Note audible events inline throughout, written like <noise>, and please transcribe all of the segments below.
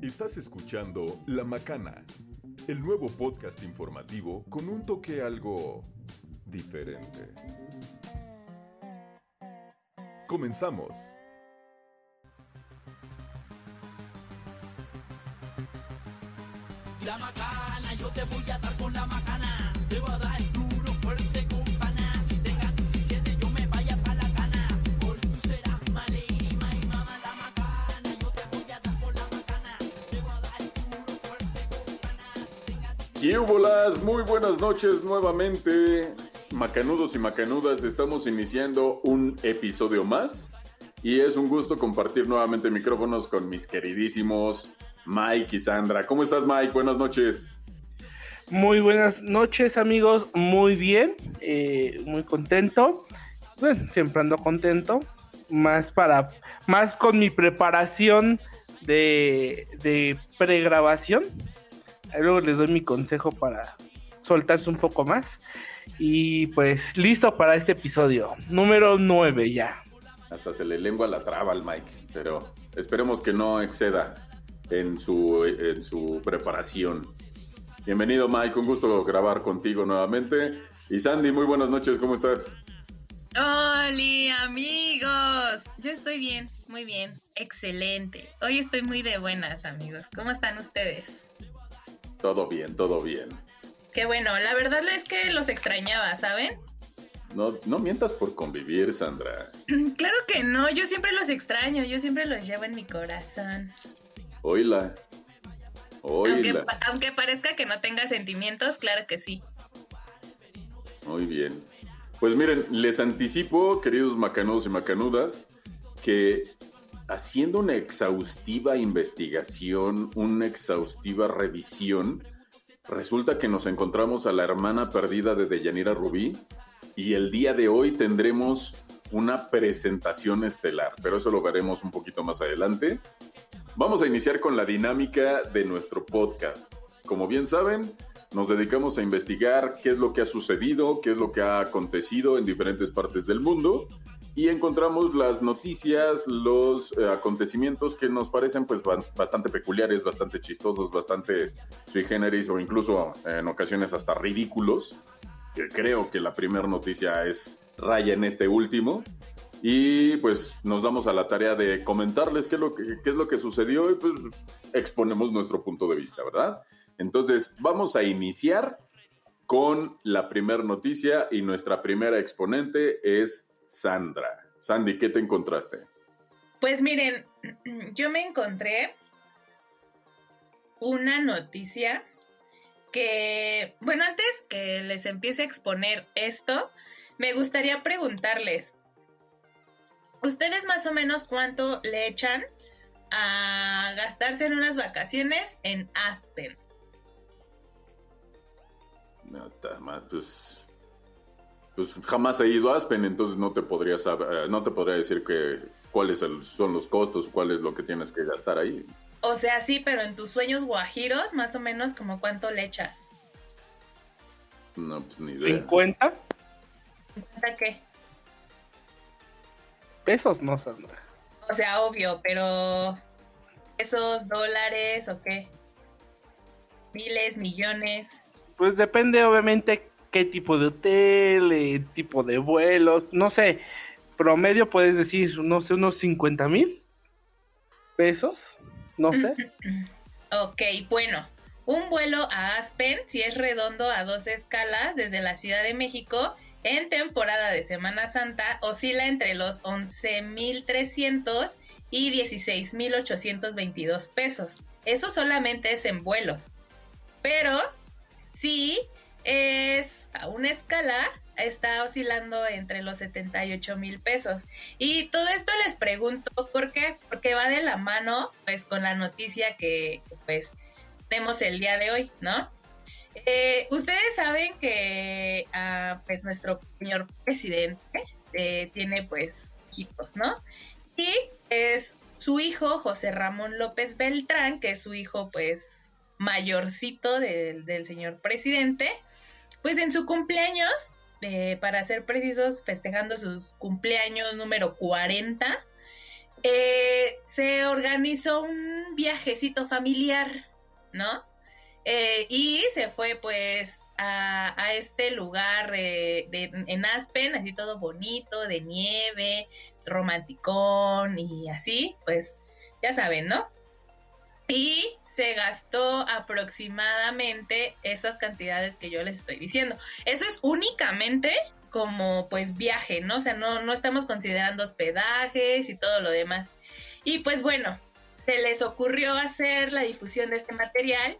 Estás escuchando La Macana, el nuevo podcast informativo con un toque algo diferente. Comenzamos. La macana, yo te voy a dar con la macana. Te voy a dar duro, fuerte, con tengas 17, ¿Qué bolas? Muy buenas noches nuevamente. Macanudos y macanudas, estamos iniciando un episodio más. Y es un gusto compartir nuevamente micrófonos con mis queridísimos Mike y Sandra. ¿Cómo estás, Mike? Buenas noches. Muy buenas noches amigos, muy bien, eh, muy contento, pues siempre ando contento, más para, más con mi preparación de, de pregrabación, luego les doy mi consejo para soltarse un poco más y pues listo para este episodio, número 9 ya. Hasta se le lengua la traba al Mike, pero esperemos que no exceda en su, en su preparación. Bienvenido, Mike. Un gusto grabar contigo nuevamente. Y Sandy, muy buenas noches. ¿Cómo estás? Hola amigos, yo estoy bien, muy bien, excelente. Hoy estoy muy de buenas amigos. ¿Cómo están ustedes? Todo bien, todo bien. Qué bueno, la verdad es que los extrañaba, ¿saben? No, no mientas por convivir, Sandra. <clears throat> Claro que no, yo siempre los extraño, yo siempre los llevo en mi corazón. Oíla. Aunque, Oíla. pa- aunque parezca que no tenga sentimientos, claro que sí. Muy bien. Pues miren, les anticipo, queridos macanudos y macanudas, que haciendo una exhaustiva investigación, una exhaustiva revisión, resulta que nos encontramos a la hermana perdida de Deyanira Rubí y el día de hoy tendremos una presentación estelar, pero eso lo veremos un poquito más adelante. Vamos a iniciar con la dinámica de nuestro podcast. Como bien saben, nos dedicamos a investigar qué es lo que ha sucedido, qué es lo que ha acontecido en diferentes partes del mundo y encontramos las noticias, los eh, acontecimientos que nos parecen pues ba- bastante peculiares, bastante chistosos, bastante sui generis o incluso en ocasiones hasta ridículos. Creo que la primera noticia es raya en este último. Y pues nos damos a la tarea de comentarles qué es lo que, qué es lo que sucedió y pues exponemos nuestro punto de vista, ¿verdad? Entonces vamos a iniciar con la primera noticia y nuestra primera exponente es Sandra. Sandy, ¿qué te encontraste? Pues miren, <clears throat> yo me encontré una noticia que, bueno, antes que les empiece a exponer esto, me gustaría preguntarles, ¿ustedes más o menos cuánto le echan a gastarse en unas vacaciones en Aspen? No, pues, pues jamás he ido a Aspen, entonces no te podría saber, eh, no te podría decir que cuáles son los costos, cuál es lo que tienes que gastar ahí. O sea, sí, pero en tus sueños guajiros, más o menos como cuánto le echas. No, pues ni idea. 50 ¿Cuánta qué? pesos, no Sandra. O sea, obvio, pero esos dólares o qué? Miles, millones. Pues depende obviamente qué tipo de hotel, eh, tipo de vuelos, no sé, promedio puedes decir, no sé, unos 50 mil pesos, no sé. <laughs> Ok, bueno, un vuelo a Aspen, si es redondo a dos escalas desde la Ciudad de México, en temporada de Semana Santa, oscila entre los 11.300 y 16.822 pesos. Eso solamente es en vuelos. Pero si es a una escala, está oscilando entre los 78 mil pesos. Y todo esto les pregunto, ¿por qué? Porque va de la mano, pues, con la noticia que, pues, tenemos el día de hoy, ¿no? Eh, Ustedes saben que, ah, pues, nuestro señor presidente eh, tiene, pues, hijitos, ¿no? Y es su hijo, José Ramón López Beltrán, que es su hijo, pues, mayorcito del señor presidente, pues en su cumpleaños, eh, para ser precisos, festejando sus cumpleaños número 40, eh, se organizó un viajecito familiar, ¿no? Eh, y se fue pues a, este lugar de, de- en Aspen, así todo bonito, de nieve, romanticón y así, pues ya saben, ¿no? Y se gastó aproximadamente estas cantidades que yo les estoy diciendo. Eso es únicamente como pues viaje, ¿no? O sea, no, no estamos considerando hospedajes y todo lo demás. Y pues bueno, se les ocurrió hacer la difusión de este material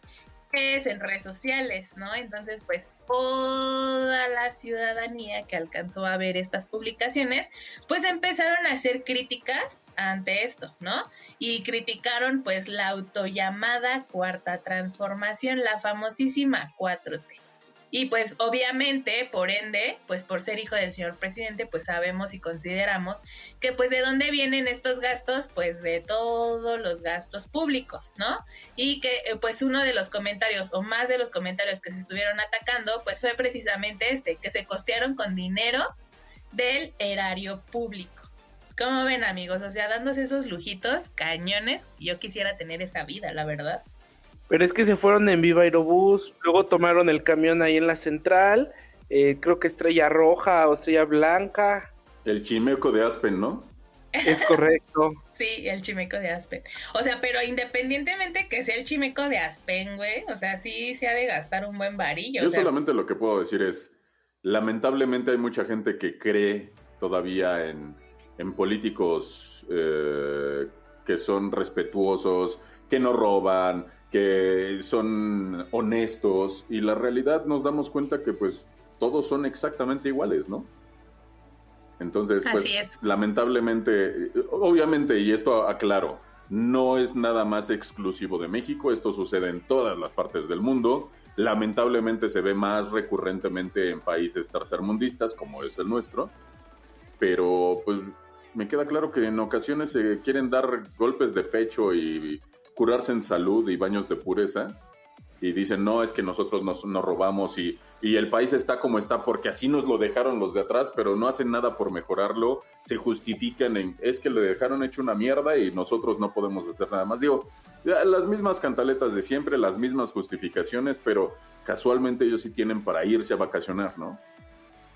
en redes sociales, ¿no? Entonces, pues toda la ciudadanía que alcanzó a ver estas publicaciones, pues empezaron a hacer críticas ante esto, ¿no? Y criticaron pues la autollamada cuarta transformación, la famosísima 4T. Y pues obviamente, por ende, pues por ser hijo del señor presidente, pues sabemos y consideramos que pues de dónde vienen estos gastos, pues de todos los gastos públicos, ¿no? Y que eh, pues uno de los comentarios o más de los comentarios que se estuvieron atacando, pues fue precisamente este, que se costearon con dinero del erario público. ¿Cómo ven amigos? O sea, dándose esos lujitos, cañones, yo quisiera tener esa vida, la verdad. Pero es que se fueron en Viva Aerobús, luego tomaron el camión ahí en la central, eh, creo que Estrella Roja o Estrella Blanca, El chimeco de Aspen, ¿no? es correcto. <laughs> Sí, el chimeco de Aspen. O sea, pero independientemente que sea el chimeco de Aspen, güey, o sea, sí se ha de gastar un buen varillo. Yo o sea, solamente lo que puedo decir es, lamentablemente hay mucha gente que cree todavía en, en políticos eh, que son respetuosos, que no roban, que son honestos, y la realidad nos damos cuenta que pues todos son exactamente iguales, ¿no? Entonces, pues, Así es. lamentablemente, obviamente, y esto aclaro, no es nada más exclusivo de México, esto sucede en todas las partes del mundo. Lamentablemente se ve más recurrentemente en países tercermundistas, como es el nuestro, pero pues me queda claro que en ocasiones se quieren dar golpes de pecho y curarse en salud y baños de pureza, y dicen, no, es que nosotros nos, nos robamos y, y el país está como está porque así nos lo dejaron los de atrás, pero no hacen nada por mejorarlo, se justifican en, es que lo dejaron hecho una mierda y nosotros no podemos hacer nada más. Digo, las mismas cantaletas de siempre, las mismas justificaciones, pero casualmente ellos sí tienen para irse a vacacionar, ¿no?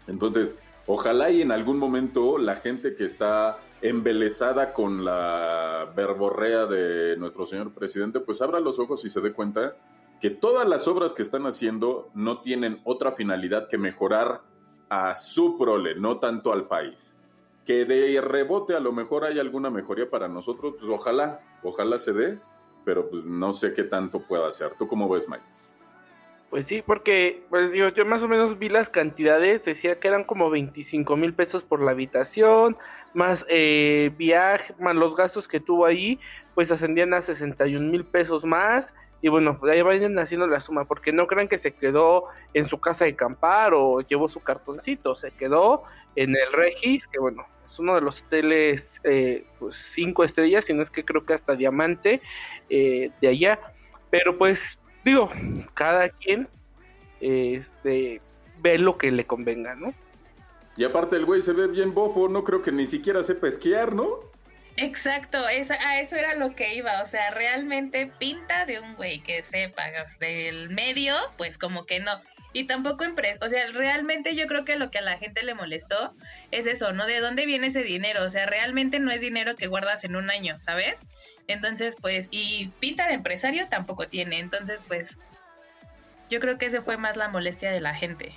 Entonces, ojalá y en algún momento la gente que está embelesada con la verborrea de nuestro señor presidente, pues abra los ojos y se dé cuenta que todas las obras que están haciendo no tienen otra finalidad que mejorar a su prole, no tanto al país. Que de rebote a lo mejor hay alguna mejoría para nosotros, pues ojalá, ojalá se dé, pero pues no sé qué tanto pueda hacer. ¿Tú cómo ves, Mike? Pues sí, porque pues digo, yo más o menos vi las cantidades, decía que eran como 25 mil pesos por la habitación, más eh, viaje, más los gastos que tuvo ahí, pues ascendían a 61 mil pesos más. Y bueno, pues ahí vayan haciendo la suma, porque no crean que se quedó en su casa de campar o llevó su cartoncito, se quedó en el Regis, que bueno, es uno de los hoteles eh, pues cinco estrellas, si no es que creo que hasta diamante eh, de allá. Pero pues digo, cada quien este, ve lo que le convenga, ¿no? Y aparte el güey se ve bien bofo, no creo que ni siquiera sepa esquiar, ¿no? Exacto, esa, a eso era lo que iba, o sea, realmente pinta de un güey que sepa del medio, pues como que no. Y tampoco empresa, o sea, realmente yo creo que lo que a la gente le molestó es eso, ¿no? ¿De dónde viene ese dinero? O sea, realmente no es dinero que guardas en un año, ¿sabes? Entonces, pues, y pinta de empresario tampoco tiene, entonces, pues, yo creo que ese fue más la molestia de la gente.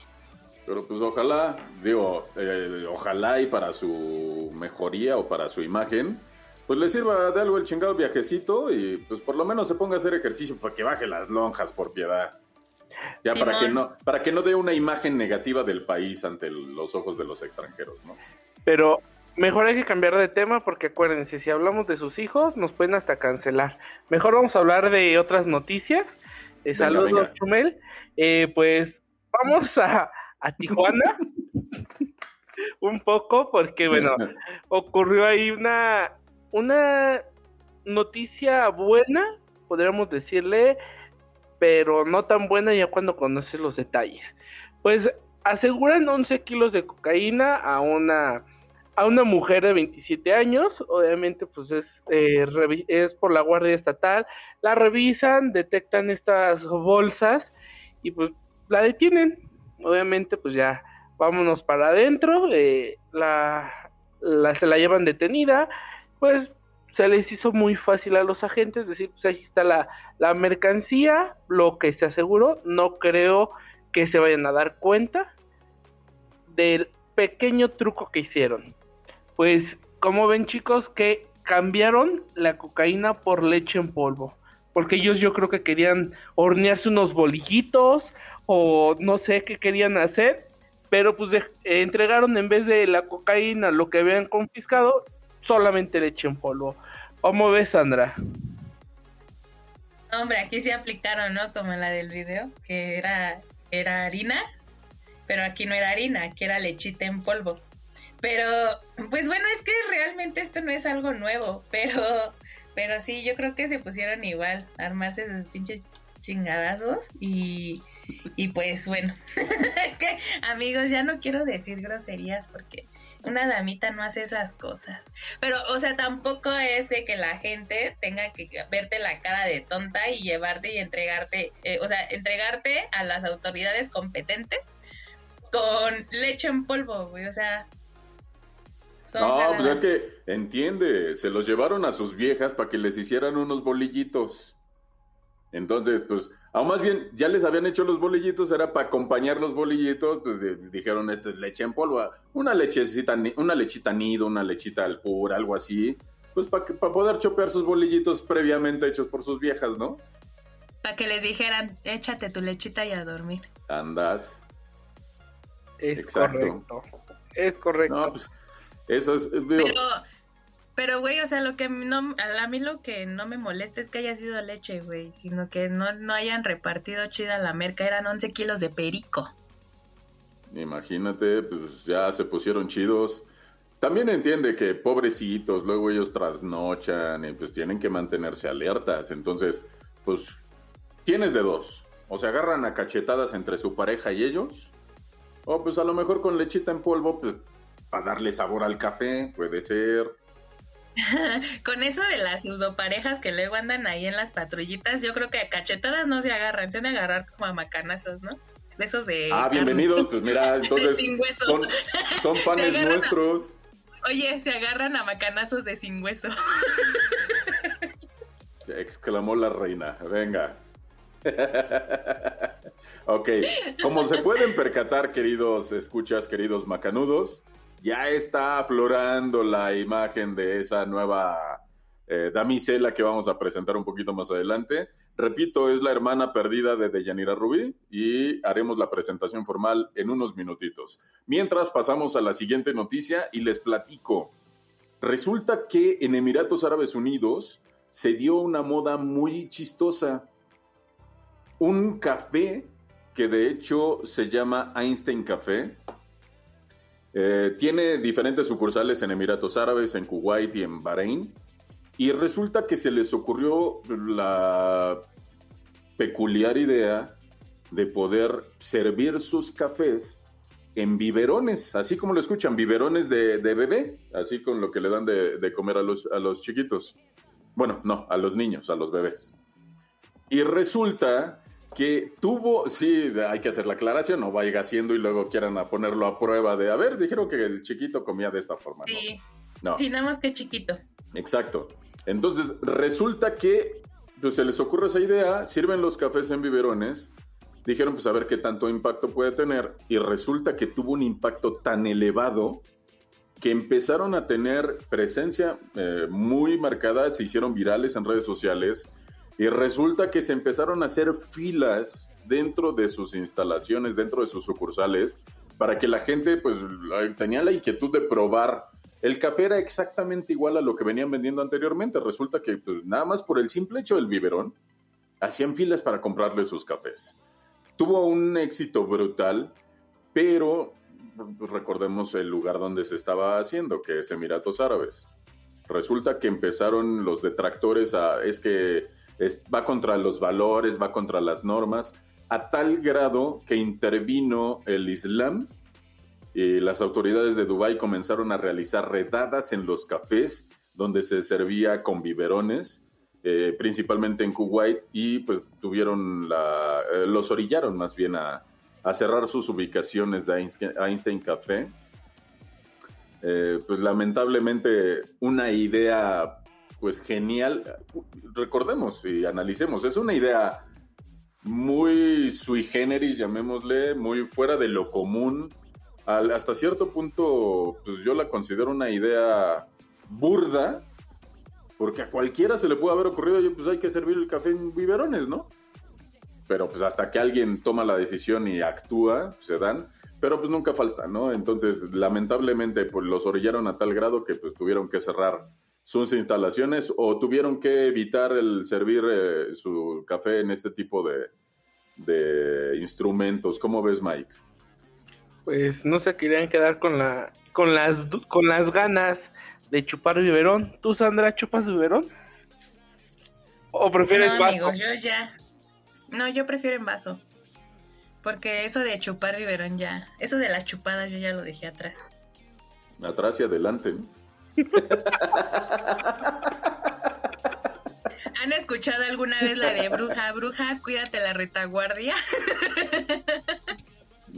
Pero pues ojalá, digo, eh, ojalá y para su mejoría o para su imagen, pues le sirva de algo el chingado viajecito y pues por lo menos se ponga a hacer ejercicio para que baje las lonjas por piedad. Ya para que no, para que no dé una imagen negativa del país ante el- los ojos de los extranjeros, ¿no? Pero mejor hay que cambiar de tema porque acuérdense, si hablamos de sus hijos nos pueden hasta cancelar. Mejor vamos a hablar de otras noticias. Eh, Venga, saludos, venga. Chumel. Eh, pues vamos a, a Tijuana <laughs> un poco porque, bueno, ocurrió ahí una, una noticia buena, podríamos decirle, pero no tan buena ya cuando conoces los detalles. Pues aseguran 11 kilos de cocaína a una a una mujer de 27 años, obviamente pues es, eh, es por la Guardia Estatal, la revisan, detectan estas bolsas y pues la detienen. Obviamente pues ya vámonos para adentro, eh, la, la- se la llevan detenida, pues se les hizo muy fácil a los agentes decir, pues ahí está la, la mercancía, lo que se aseguró, no creo que se vayan a dar cuenta del pequeño truco que hicieron. Pues, como ven chicos, que cambiaron la cocaína por leche en polvo. Porque ellos yo creo que querían hornearse unos bolillitos o no sé qué querían hacer. Pero pues entregaron en vez de la cocaína lo que habían confiscado, solamente leche en polvo. ¿Cómo ves, Sandra? Hombre, aquí se aplicaron, ¿no? Como la del video, que era, era harina, pero aquí no era harina, aquí era lechita en polvo. Pero, pues bueno, es que realmente esto no es algo nuevo, pero, pero sí, yo creo que se pusieron igual, armarse sus pinches chingadazos y, y pues bueno, <laughs> es que amigos, ya no quiero decir groserías porque una damita no hace esas cosas. Pero, o sea, tampoco es de que la gente tenga que verte la cara de tonta y llevarte y entregarte, eh, o sea, entregarte a las autoridades competentes con leche en polvo, güey, o sea. Son No, pues es que entiende, se los llevaron a sus viejas para que les hicieran unos bolillitos. Entonces, pues, aún más bien, ya les habían hecho los bolillitos, era para acompañar los bolillitos, pues de- dijeron, esto es leche en polvo, una lechecita, ni- una lechita nido, una lechita al pura, algo así, pues para poder chopear sus bolillitos previamente hechos por sus viejas, ¿no? Para que les dijeran, échate tu lechita y a dormir. Andas. Es Exacto. correcto. Es correcto. No, pues, eso es, digo, Pero, pero, güey, o sea, lo que no, a mí lo que no me molesta es que haya sido leche, güey, sino que no, no hayan repartido chida la merca, eran 11 kilos de perico. Imagínate, pues ya se pusieron chidos. También entiende que pobrecitos, luego ellos trasnochan y pues tienen que mantenerse alertas. Entonces, pues tienes de dos. O se agarran a cachetadas entre su pareja y ellos. O pues a lo mejor con lechita en polvo, pues para darle sabor al café, puede ser. <laughs> Con eso de las pseudoparejas que luego andan ahí en las patrullitas, yo creo que a cachetadas no se agarran, se han de agarrar como a macanazos, ¿no? De esos de... Ah, bienvenidos, pues mira, <laughs> entonces Sin huesos. son, son <laughs> panes a- nuestros. Oye, se agarran a macanazos de sin hueso. exclamó la reina. Venga. ok, como se pueden percatar, queridos escuchas, queridos macanudos, ya está aflorando la imagen de esa nueva eh, damisela que vamos a presentar un poquito más adelante. Repito, es la hermana perdida de Deyanira Rubí y haremos la presentación formal en unos minutitos. Mientras pasamos a la siguiente noticia y les platico. Resulta que en Emiratos Árabes Unidos se dio una moda muy chistosa. Un café que de hecho se llama Einstein Café. Eh, tiene diferentes sucursales en Emiratos Árabes, en Kuwait y en Bahrein. Y resulta que se les ocurrió la peculiar idea de poder servir sus cafés en biberones, así como lo escuchan, biberones de, bebé, así con lo que le dan de, de comer a los, a los chiquitos. Bueno, no, a los niños, a los bebés. Y resulta que tuvo, sí, hay que hacer la aclaración, no vaya haciendo y luego quieran a ponerlo a prueba de, a ver, dijeron que el chiquito comía de esta forma. ¿no? Sí, No. definamos que chiquito. Exacto. Entonces, resulta que pues, se les ocurre esa idea, sirven los cafés en biberones, dijeron, pues a ver qué tanto impacto puede tener, y resulta que tuvo un impacto tan elevado que empezaron a tener presencia eh, muy marcada, se hicieron virales en redes sociales, y resulta que se empezaron a hacer filas dentro de sus instalaciones, dentro de sus sucursales, para que la gente pues tenía la inquietud de probar. El café era exactamente igual a lo que venían vendiendo anteriormente. Resulta que pues, nada más por el simple hecho del biberón, hacían filas para comprarle sus cafés. Tuvo un éxito brutal, pero pues, recordemos el lugar donde se estaba haciendo, que es Emiratos Árabes. Resulta que empezaron los detractores a, es que va contra los valores, va contra las normas, a tal grado que intervino el Islam y las autoridades de Dubái comenzaron a realizar redadas en los cafés donde se servía con biberones, eh, principalmente en Kuwait, y pues tuvieron la, eh, los orillaron más bien a, cerrar sus ubicaciones de Einstein, Café. Eh, pues lamentablemente una idea pues genial, recordemos y analicemos, es una idea muy sui generis, llamémosle, muy fuera de lo común. Al- hasta cierto punto, pues yo la considero una idea burda, porque a cualquiera se le puede haber ocurrido, pues hay que servir el café en biberones, ¿no? Pero pues hasta que alguien toma la decisión y actúa, pues, se dan, pero pues nunca falta, ¿no? Entonces, lamentablemente, pues los orillaron a tal grado que pues tuvieron que cerrar sus instalaciones o tuvieron que evitar el servir eh, su café en este tipo de, de instrumentos. ¿Cómo ves, Mike? Pues no se querían quedar con la con las con las ganas de chupar biberón. ¿Tú, Sandra, chupas biberón? ¿O prefieres No, vaso? amigos, yo ya. No, yo prefiero en vaso. Porque eso de chupar biberón ya. Eso de las chupadas yo ya lo dejé atrás. Atrás y adelante, ¿no? ¿Han escuchado alguna vez la de bruja, bruja, cuídate la retaguardia?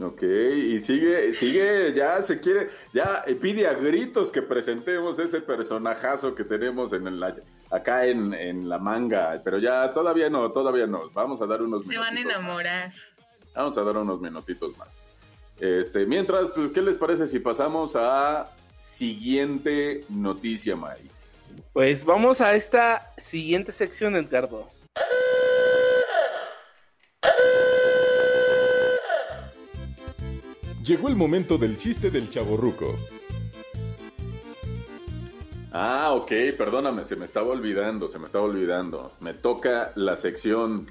Ok, y sigue, sigue, ya se quiere, ya pide a gritos que presentemos ese personajazo que tenemos en la, acá en, en la manga, pero ya todavía no, todavía no, vamos a dar unos Se van a más. enamorar. Vamos a dar unos minutitos más. Este, mientras, pues, ¿qué les parece si pasamos a siguiente noticia, Mike? Pues vamos a esta siguiente sección, Edgardo. Llegó el momento del chiste del chaborruco. Ah, ok, perdóname, se me estaba olvidando, se me estaba olvidando. Me toca la sección.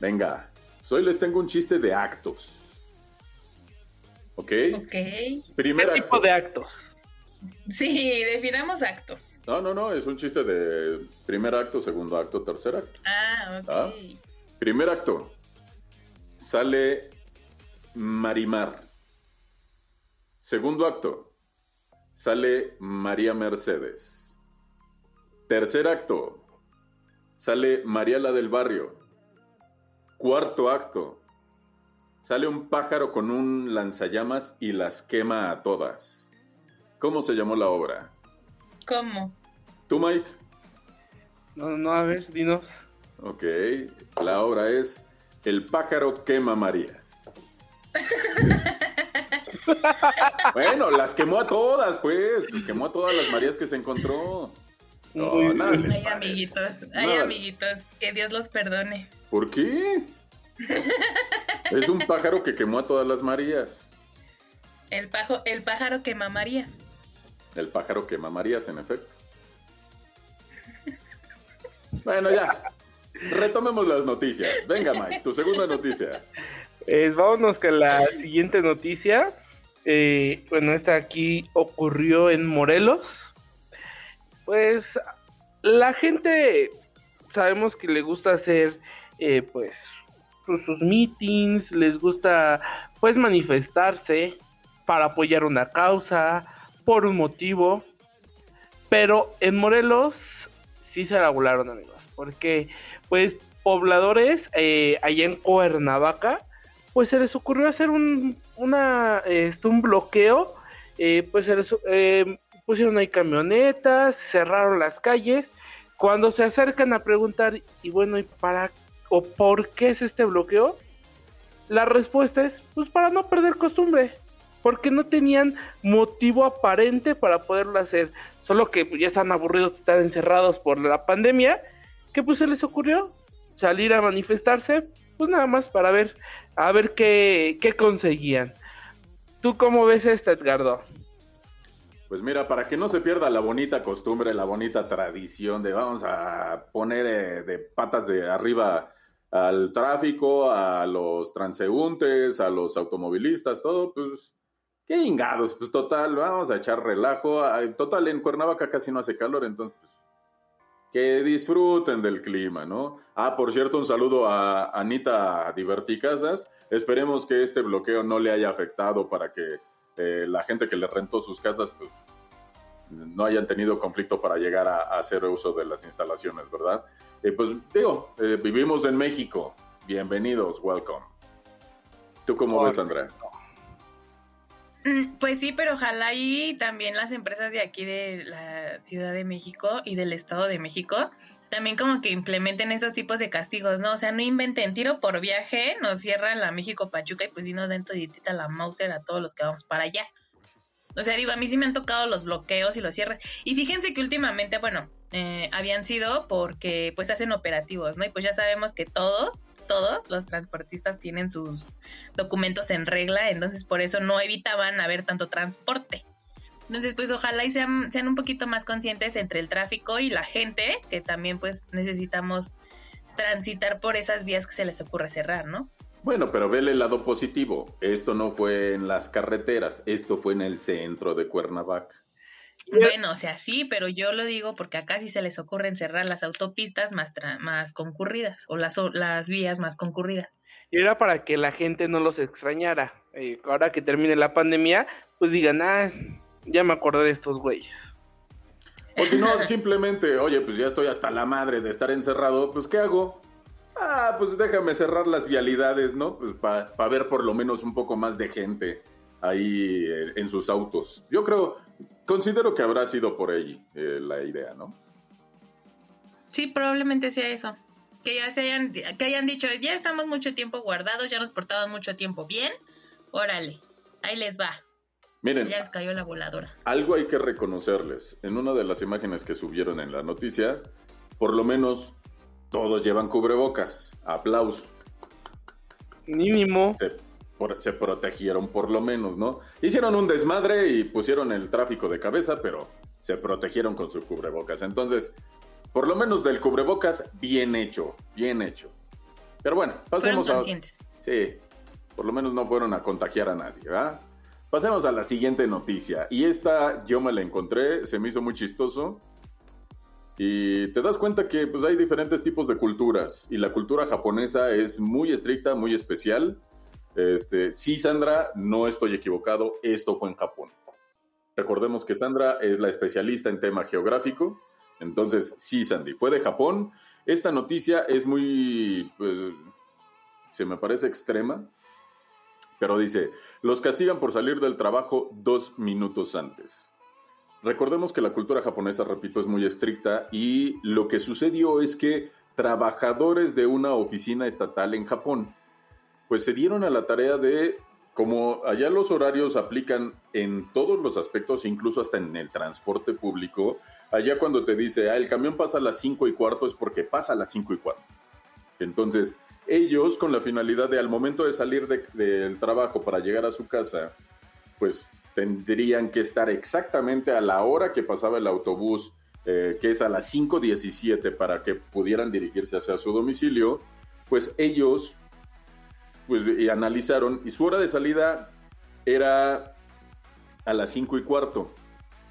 Venga, hoy les tengo un chiste de actos. ¿Ok? Ok. Primer ¿Qué tipo acto. de actos? Sí, definamos actos. No, no, no, es un chiste de primer acto, segundo acto, tercer acto. Ah, ok. Ah. Primer acto. Sale Marimar. Segundo acto. Sale María Mercedes. Tercer acto. Sale María la del barrio. Cuarto acto. Sale un pájaro con un lanzallamas y las quema a todas. ¿Cómo se llamó la obra? ¿Cómo? ¿Tú, Mike? No, no, a ver, dinos. Ok, la obra es El pájaro quema Marías. <laughs> bueno, las quemó a todas, pues. Pues quemó a todas las Marías que se encontró. No, nada Ay, amiguitos. Ay, Nada. amiguitos. Que Dios los perdone. ¿Por qué? Es un pájaro que quemó a todas las Marías. El, pajo, el pájaro que mamarías. El pájaro quema Marías, en efecto. Bueno, ya. Retomemos las noticias. Venga, Mike, tu segunda noticia. Vámonos con la siguiente noticia. Eh, bueno, esta aquí ocurrió en Morelos. Pues la gente sabemos que le gusta hacer eh, pues sus, meetings, les gusta pues manifestarse para apoyar una causa, por un motivo. Pero en Morelos sí se la amigos, porque pues pobladores eh, allá en Cuernavaca pues se les ocurrió hacer un, una, este, un bloqueo, eh, pues se les, eh, pusieron ahí camionetas, cerraron las calles, cuando se acercan a preguntar, y bueno, ¿y para o por qué es este bloqueo? La respuesta es, pues para no perder costumbre, porque no tenían motivo aparente para poderlo hacer, solo que pues, ya están aburridos estar encerrados por la pandemia, que pues se les ocurrió salir a manifestarse, pues nada más para ver a ver qué, qué conseguían. ¿Tú cómo ves esto, Edgardo? Pues mira, para que no se pierda la bonita costumbre, la bonita tradición de vamos a poner eh, de patas de arriba al tráfico, a los transeúntes, a los automovilistas, todo, pues qué ingados, pues total, vamos a echar relajo. Total, en Cuernavaca casi no hace calor, entonces pues, que disfruten del clima, ¿no? Ah, por cierto, un saludo a Anita Diverticasas. Esperemos que este bloqueo no le haya afectado para que eh, la gente que le rentó sus casas, pues no hayan tenido conflicto para llegar a, a hacer uso de las instalaciones, ¿verdad? Eh, pues digo, eh, vivimos en México. Bienvenidos, welcome. ¿Tú cómo ves, Andrea? Mm, Pues sí, pero ojalá y también las empresas de aquí de la Ciudad de México y del Estado de México también como que implementen estos tipos de castigos, ¿no? O sea, no inventen tiro por viaje, nos cierran la México Pachuca y pues sí nos den toditita la Mauser a todos los que vamos para allá. O sea, digo, a mí sí me han tocado los bloqueos y los cierres. Y fíjense que últimamente, bueno, eh, habían sido porque pues hacen operativos, ¿no? Y pues ya sabemos que todos, todos los transportistas tienen sus documentos en regla, entonces por eso no evitaban haber tanto transporte. Entonces, pues ojalá y sean, sean un poquito más conscientes entre el tráfico y la gente, que también pues necesitamos transitar por esas vías que se les ocurre cerrar, ¿no? Bueno, pero vele el lado positivo. Esto no fue en las carreteras, esto fue en el centro de Cuernavaca. Bueno, o sea, sí, pero yo lo digo porque acá sí se les ocurre cerrar las autopistas más, tra- más concurridas o las, o- las vías más concurridas. Y era para que la gente no los extrañara. Eh, ahora que termine la pandemia, pues digan, ah, ya me acordé de estos güeyes. O si no, <laughs> simplemente, oye, pues ya estoy hasta la madre de estar encerrado, pues ¿qué hago? Ah, pues déjame cerrar las vialidades, ¿no? Pues para ver por lo menos un poco más de gente ahí eh, en sus autos. Yo creo, considero que habrá sido por ahí eh, la idea, ¿no? Sí, probablemente sea eso. Que ya se hayan, que hayan dicho, ya estamos mucho tiempo guardados, ya nos portamos mucho tiempo bien. Órale, ahí les va. Miren, Ya les cayó la voladora. algo hay que reconocerles. En una de las imágenes que subieron en la noticia, por lo menos todos llevan cubrebocas. Aplauso. Mínimo. se, por- se protegieron por lo menos, ¿no? Hicieron un desmadre y pusieron el tráfico de cabeza, pero se protegieron con su cubrebocas. Entonces, por lo menos del cubrebocas, bien hecho, bien hecho. Pero bueno, pasemos a... Sí, por lo menos no fueron a contagiar a nadie, ¿verdad? Pasemos a la siguiente noticia. Y esta yo me la encontré, se me hizo muy chistoso. Y te das cuenta que pues, hay diferentes tipos de culturas. Y la cultura japonesa es muy estricta, muy especial. Este, sí, Sandra, no estoy equivocado, esto fue en Japón. Recordemos que Sandra es la especialista en tema geográfico. Entonces, sí, Sandy, fue de Japón. Esta noticia es muy, pues, se me parece extrema, pero dice, los castigan por salir del trabajo dos minutos antes. Recordemos que la cultura japonesa, repito, es muy estricta y lo que sucedió es que trabajadores de una oficina estatal en Japón, pues se dieron a la tarea de, como allá los horarios aplican en todos los aspectos, incluso hasta en el transporte público, allá cuando te dice, ah, el camión pasa a las 5 y cuarto es porque pasa a las 5 y cuarto. Entonces, ellos con la finalidad de al momento de salir de- del trabajo para llegar a su casa, pues tendrían que estar exactamente a la hora que pasaba el autobús, eh, que es a las 5.17 para que pudieran dirigirse hacia su domicilio, pues ellos pues analizaron y su hora de salida era a las 5 y cuarto.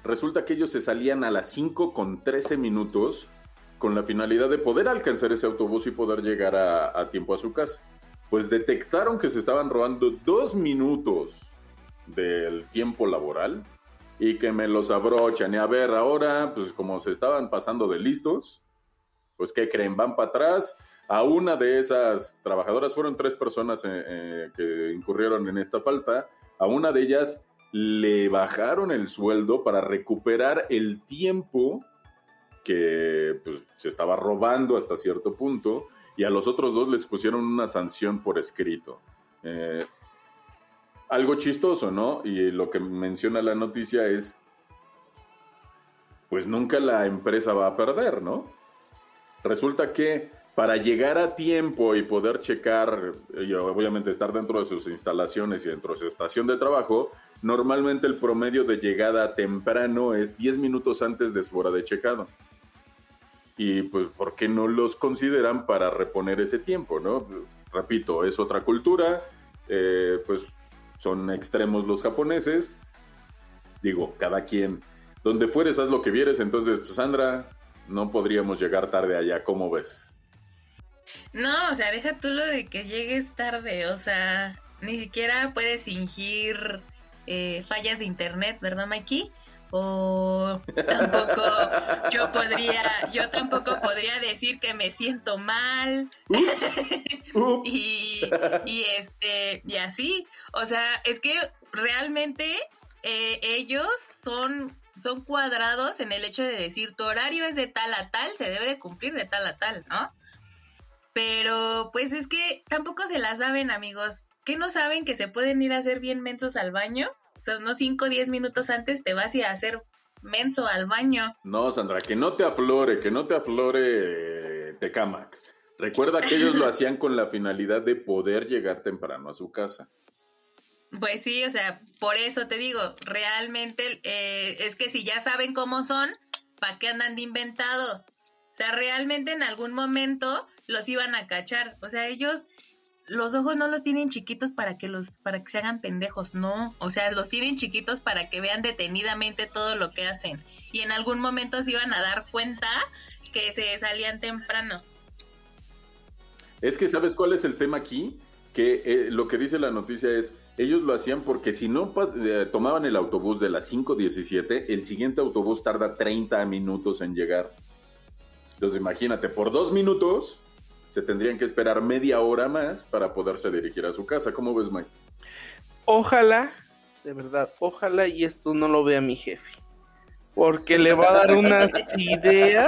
Resulta que ellos se salían a las 5 con 13 minutos con la finalidad de poder alcanzar ese autobús y poder llegar a tiempo a su casa. Pues detectaron que se estaban robando dos minutos del tiempo laboral y que me los abrochan. Y a ver, ahora, pues como se estaban pasando de listos, pues ¿qué creen? Van para atrás. A una de esas trabajadoras, fueron tres personas eh, eh, que incurrieron en esta falta, a una de ellas le bajaron el sueldo para recuperar el tiempo que pues, se estaba robando hasta cierto punto y a los otros dos les pusieron una sanción por escrito. Eh, algo chistoso, ¿no? Y lo que menciona la noticia es, pues nunca la empresa va a perder, ¿no? Resulta que para llegar a tiempo y poder checar, y obviamente estar dentro de sus instalaciones y dentro de su estación de trabajo, normalmente el promedio de llegada temprano es 10 minutos antes de su hora de checado. Y pues, ¿por qué no los consideran para reponer ese tiempo, no? Repito, es otra cultura, eh, pues son extremos los japoneses. Digo, cada quien, donde fueres, haz lo que vieres. Entonces, pues, Sandra, no podríamos llegar tarde allá, ¿cómo ves? No, o sea, deja tú lo de que llegues tarde, o sea, ni siquiera puedes fingir eh, fallas de internet, ¿verdad, Mikey? O tampoco yo podría, yo tampoco podría decir que me siento mal <laughs> Ups. y, y este y así. O sea, es que realmente eh, ellos son son cuadrados en el hecho de decir tu horario es de tal a tal, se debe de cumplir de tal a tal, ¿no? Pero pues es que tampoco se la saben, amigos. ¿Qué no saben que se pueden ir a hacer bien mensos al baño? O sea, unos 5 o 10 minutos antes te vas y a hacer menso al baño. No, Sandra, que no te aflore, que no te aflore Tecamac. Recuerda que ellos lo <laughs> hacían con la finalidad de poder llegar temprano a su casa. Pues sí, o sea, por eso te digo, realmente eh, es que si ya saben cómo son, ¿para qué andan de inventados? O sea, realmente en algún momento los iban a cachar. O sea, ellos los ojos no los tienen chiquitos para que los para que se hagan pendejos, no. O sea, los tienen chiquitos para que vean detenidamente todo lo que hacen. Y en algún momento se iban a dar cuenta que se salían temprano. Es que, ¿sabes cuál es el tema aquí? Que eh, lo que dice la noticia es, ellos lo hacían porque si no eh, tomaban el autobús de las 5.17, el siguiente autobús tarda 30 minutos en llegar. Entonces imagínate, por dos minutos se tendrían que esperar media hora más para poderse dirigir a su casa. ¿Cómo ves, Mike? Ojalá, de verdad, ojalá y esto no lo vea mi jefe. Porque le va a dar unas ideas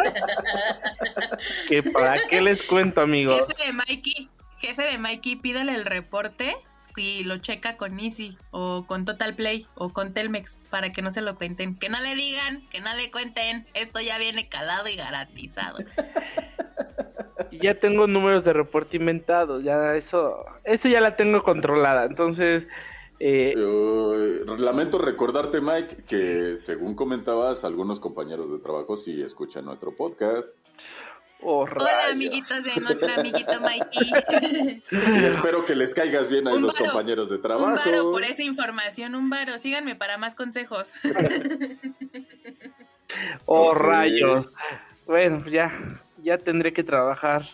que para qué les cuento, amigos. Jefe de Mikey, jefe de Mikey, pídele el reporte y lo checa con Easy o con Total Play o con Telmex para que no se lo cuenten. Que no le digan, que no le cuenten. Esto ya viene calado y garantizado. <laughs> Y ya tengo números de reporte inventados, ya eso, eso ya la tengo controlada. Entonces, eh, Eh, lamento recordarte, Mike, que según comentabas, algunos compañeros de trabajo sí escuchan nuestro podcast. oh, Hola, amiguitos de nuestro amiguito Mikey. <laughs> Y espero que les caigas bien a Un esos varo, compañeros de un trabajo. varo por esa información, un varo. Síganme para más consejos. <laughs> Oh, rayos. Bueno, pues ya, ya tendré que trabajar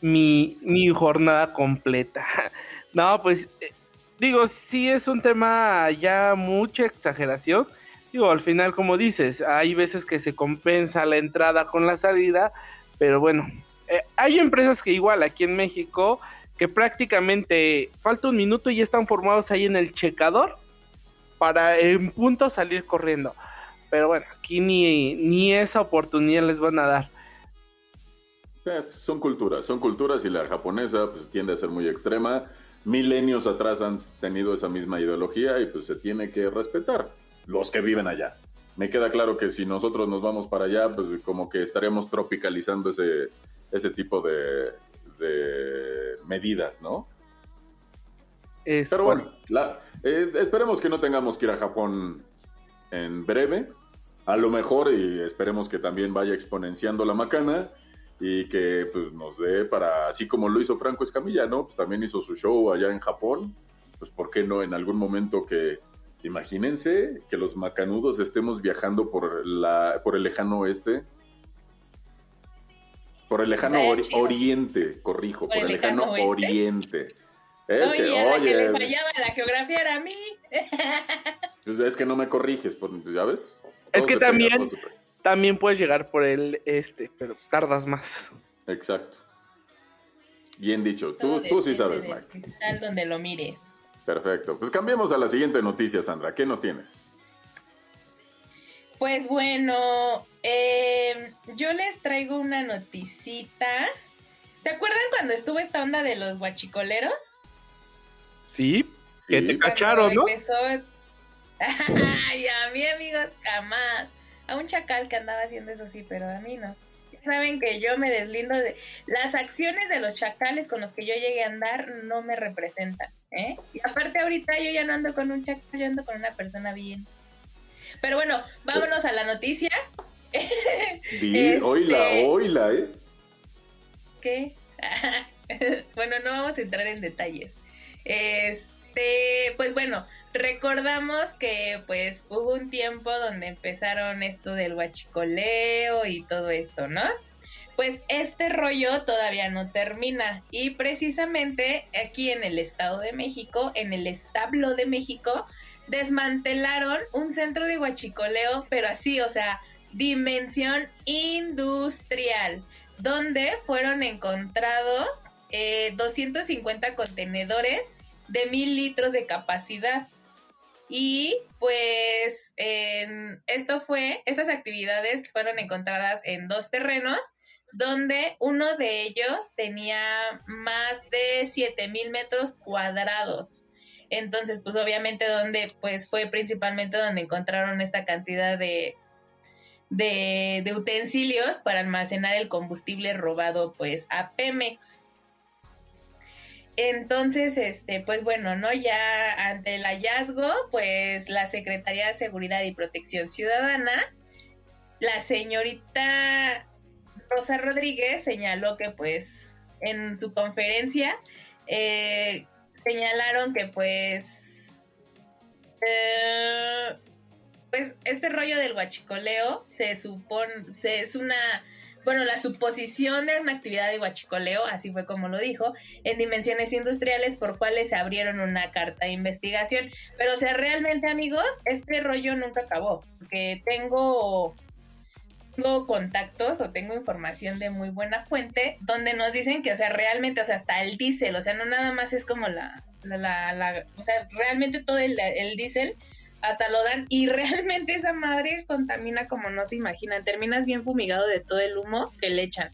mi, mi jornada completa. <laughs> No, pues, eh, digo, sí es un tema ya mucha exageración. Digo, al final, como dices, hay veces que se compensa la entrada con la salida, pero bueno, eh, hay empresas que igual aquí en México, que prácticamente falta un minuto y ya están formados ahí en el checador para en punto salir corriendo. Pero bueno, aquí ni, ni esa oportunidad les van a dar. Eh, son culturas, son culturas y la japonesa pues, tiende a ser muy extrema. Milenios atrás han tenido esa misma ideología y pues se tiene que respetar los que viven allá. Me queda claro que si nosotros nos vamos para allá, pues como que estaríamos tropicalizando ese, ese tipo de, de medidas, ¿no? Es Pero bueno, la- eh, esperemos que no tengamos que ir a Japón en breve. A lo mejor, y esperemos que también vaya exponenciando la macana y que pues, nos dé para, así como lo hizo Franco Escamilla, ¿no? Pues también hizo su show allá en Japón. Pues, ¿por qué no en algún momento que, imagínense que los macanudos estemos viajando por, la, por el lejano oeste? Por el lejano Estaría ori- chido. oriente, corrijo, por, el lejano, oriente. Es oye, que, a la que oye, le fallaba la geografía era a mí. pues es que no me corriges, pues, ¿ya ves? Es Todo que se pega, también- pega. También puedes llegar por el este, pero tardas más. Exacto. Bien dicho. Todo Tú, tú sí sabes, Mike. cristal donde lo mires. Perfecto. Pues cambiemos a la siguiente noticia, Sandra. ¿Qué nos tienes? Pues bueno, eh, yo les traigo una noticita. ¿Se acuerdan cuando estuvo esta onda de los guachicoleros? Sí, que Sí. te cacharon, Cuando ¿no? Empezó... <laughs> Ay, a mí, amigos, jamás. A un chacal que andaba haciendo eso sí, pero a mí no. Ya Saben que yo me deslindo de... Las acciones de los chacales con los que yo llegué a andar no me representan, ¿eh? Y aparte ahorita yo ya no ando con un chacal, yo ando con una persona bien. Pero bueno, vámonos a la noticia. <laughs> Este- oíla, oíla, ¿eh? ¿Qué? <laughs> bueno, no vamos a entrar en detalles. Este, pues bueno, recordamos que pues hubo un tiempo donde empezaron esto del huachicoleo y todo esto, ¿no? pues este rollo todavía no termina. Y precisamente aquí en el Estado de México, en el establo de México, desmantelaron un centro de huachicoleo, pero así, o sea, dimensión industrial, donde fueron encontrados eh, 250 contenedores de mil litros de capacidad. Y pues en- esto fue, estas actividades fueron encontradas en dos terrenos, donde uno de ellos tenía más de 7000 metros cuadrados. Entonces, pues obviamente donde, pues fue principalmente donde encontraron esta cantidad de, de, de utensilios para almacenar el combustible robado, pues a Pemex. Entonces, este, pues bueno, ¿no? Ya ante el hallazgo, pues la Secretaría de Seguridad y Protección Ciudadana, la señorita Rosa Rodríguez señaló que pues en su conferencia eh, señalaron que pues eh, pues este rollo del huachicoleo se supone se es una bueno la suposición de una actividad de huachicoleo así fue como lo dijo en dimensiones industriales por cuales se abrieron una carta de investigación. Pero o sea realmente amigos este rollo nunca acabó porque tengo tengo contactos o tengo información de muy buena fuente donde nos dicen que, o sea, realmente, o sea, hasta el diésel, o sea, no nada más es como la, la, la, o sea, realmente todo el, el diésel hasta lo dan y realmente esa madre contamina como no se imaginan, terminas bien fumigado de todo el humo que le echan.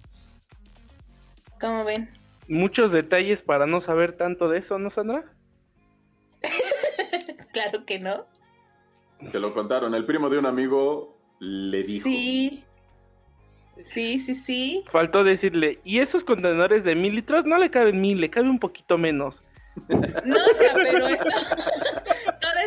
¿Cómo ven? Muchos detalles para no saber tanto de eso, ¿no, Sandra? <laughs> Claro que no. Te lo contaron. El primo de un amigo le dijo. Sí. Sí, sí, sí. Faltó decirle, ¿y esos contenedores de mil litros? No le caben mil, le cabe un poquito menos. <laughs> No, o sea, pero esto, toda